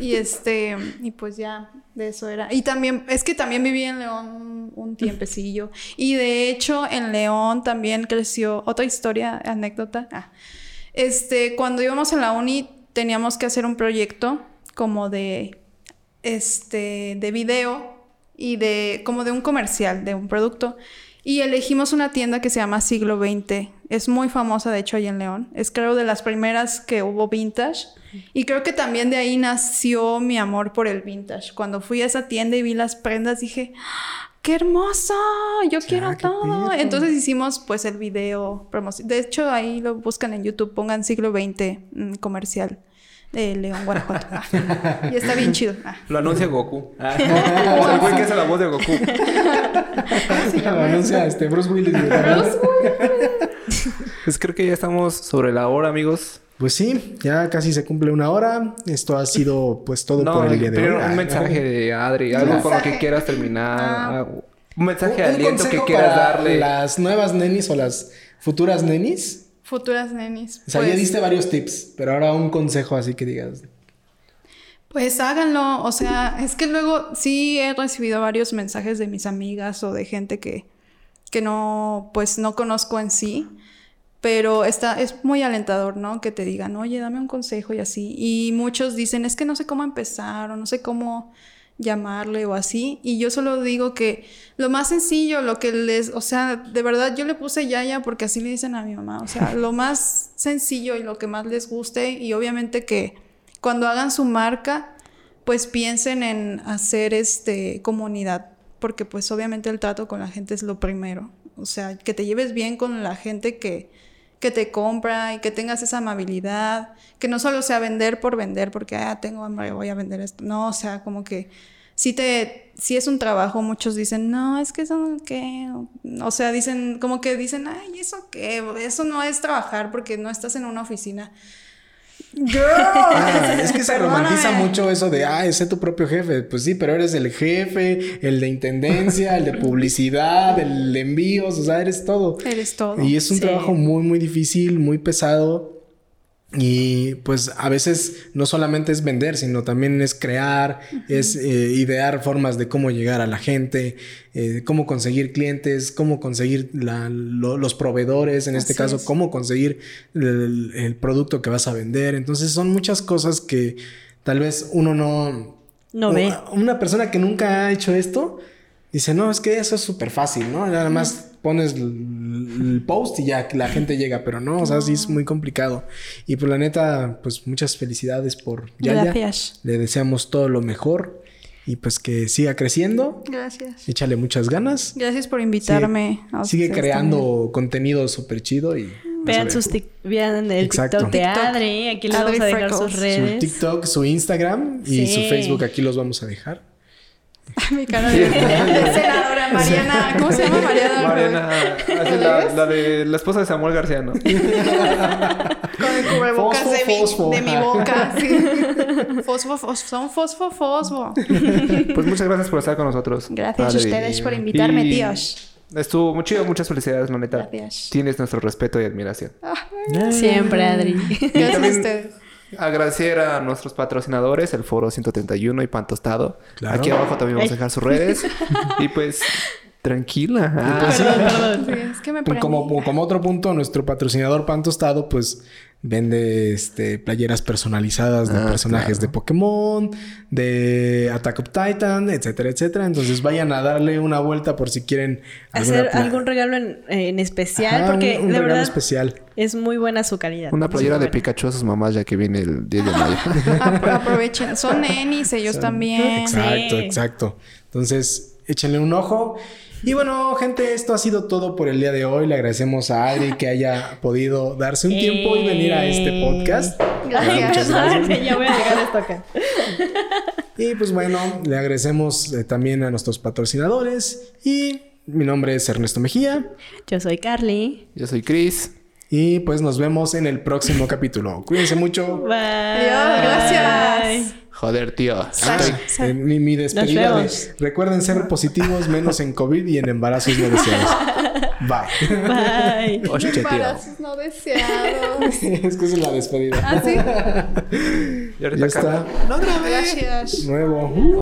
Y este, y pues ya, de eso era. Y también, es que también viví en León un, un tiempecillo. Y de hecho, en León también creció otra historia, anécdota. Ah. Este, cuando íbamos en la uni, teníamos que hacer un proyecto como de, este, de video y de, como de un comercial, de un producto. Y elegimos una tienda que se llama Siglo XX. Es muy famosa, de hecho, ahí en León. Es creo de las primeras que hubo vintage. Y creo que también de ahí nació mi amor por el vintage. Cuando fui a esa tienda y vi las prendas, dije, ¡Ah, ¡qué hermoso! Yo quiero todo. Entonces hicimos pues el video promoción. De hecho, ahí lo buscan en YouTube, pongan Siglo XX mm, comercial de León, Guanajuato. Ah, y está bien chido. Ah. Lo anuncia Goku. [laughs] O sea, el güey que hace la voz de Goku. [laughs] Lo anuncia este Bruce Willis. Pues [laughs] creo que ya estamos sobre la hora, amigos. Pues sí, ya casi se cumple una hora. Esto ha sido pues todo No, por el día de primero hoy. un Ah, mensaje de Adri, algo con lo que quieras terminar. ah, Un mensaje de aliento que quieras para darle. Las nuevas nenis o las futuras nenis. Futuras nenis. O sea, ya Pues- diste varios tips, pero ahora un consejo así que digas. Pues háganlo, o sea, es que luego sí he recibido varios mensajes de mis amigas o de gente que, que no, pues no conozco en sí, pero está, es muy alentador, ¿no? Que te digan, oye, dame un consejo y así. Y muchos dicen, es que no sé cómo empezar o no sé cómo llamarle o así. Y yo solo digo que lo más sencillo, lo que les, o sea, de verdad yo le puse Yaya porque así le dicen a mi mamá, o sea, [laughs] lo más sencillo y lo que más les guste y obviamente que cuando hagan su marca, pues piensen en hacer este comunidad, porque pues obviamente el trato con la gente es lo primero. O sea, que te lleves bien con la gente que, que te compra y que tengas esa amabilidad, que no solo sea vender por vender, porque ah, tengo hambre, voy a vender esto. No, o sea, como que si te, si es un trabajo, muchos dicen, no, es que eso qué, o sea, dicen, como que dicen, ay, eso qué, eso no es trabajar porque no estás en una oficina. Girl, Ah, es que se romantiza mucho eso de, ah, sé tu propio jefe. Pues sí, pero eres el jefe, el de intendencia, el de publicidad, el de envíos, o sea, eres todo. Eres todo. Y es un Sí. trabajo muy, muy difícil, muy pesado. Y pues a veces no solamente es vender, sino también es crear, es eh, idear formas de cómo llegar a la gente, eh, cómo conseguir clientes, cómo conseguir la- lo- los proveedores, en este caso, es. cómo conseguir el, el producto que vas a vender. Entonces son muchas cosas que tal vez uno no... No ve. Una persona que nunca ha hecho esto dice, no, es que eso es súper fácil, ¿no? Nada más pones el, post y ya la gente llega, pero no, o sea, sí es muy complicado. Y pues la neta, pues muchas felicidades por Yaya. Gracias. Le deseamos todo lo mejor y pues que siga creciendo. Gracias. Échale muchas ganas. Gracias por invitarme. a Sigue creando contenido súper chido y... Vean, sus tic- vean el Exacto. TikTok de TikTok. Adri. Aquí les Adri vamos a dejar Freckles. sus Su redes. TikTok, su Instagram y Sí. su Facebook aquí los vamos a dejar. [laughs] Mi cara de, senadora Mariana. ¿Cómo se llama Mariana? Mariana hace la, la de la esposa de Samuel García, ¿no? [laughs] Con el cubrebocas Fosfo, de, mi, fosfo. de mi boca. [laughs] Sí. Fosfo, fosfo, son fosfo, fosfo. Pues muchas gracias por estar con nosotros. Gracias a ustedes por invitarme, Y tíos. Estuvo muy chido, muchas felicidades, la neta. Gracias. Tienes nuestro respeto y admiración. Siempre, Adri. Gracias a ustedes. Agradecer a nuestros patrocinadores, el Foro 131 y Pan Tostado. Claro. Aquí abajo también vamos a dejar sus redes. [laughs] y pues, tranquila. Ah, pues sí. Sí, es que me Pues prendí. como, como otro punto, nuestro patrocinador Pan Tostado, pues vende este, playeras personalizadas de Ah, personajes claro. de Pokémon, de Attack of Titan, etcétera, etcétera. Entonces vayan a darle una vuelta por si quieren Hacer algún regalo en, en especial, Ajá, porque un, un de regalo verdad especial. es muy buena su calidad. Una playera de. Pikachu a sus mamás ya que viene el 10 de mayo. Apro- aprovechen. Son nenis, ellos también. Exacto, Sí. exacto. Entonces, échenle un ojo. Y bueno, gente, esto ha sido todo por el día de hoy. Le agradecemos a Adri que haya podido darse un tiempo y venir a este Eh. podcast. Gracias. Muchas gracias. [laughs] ya voy a llegar a esto acá. Y pues bueno, le agradecemos eh, también a nuestros patrocinadores. Y mi nombre es Ernesto Mejía. Yo soy Carly. Yo soy Chris. Y pues nos vemos en el próximo capítulo. Cuídense mucho. Bye. Adiós, gracias. Joder, tío. Ah, mi, mi despedida de, recuerden ser positivos menos en COVID y en embarazos no deseados. [laughs] Bye. Bye. Tío. Embarazos no deseados. [laughs] es que es la despedida. ¿Ah, sí? Y [laughs] ahorita Ya acá- está. Gracias. Nuevo. Uh.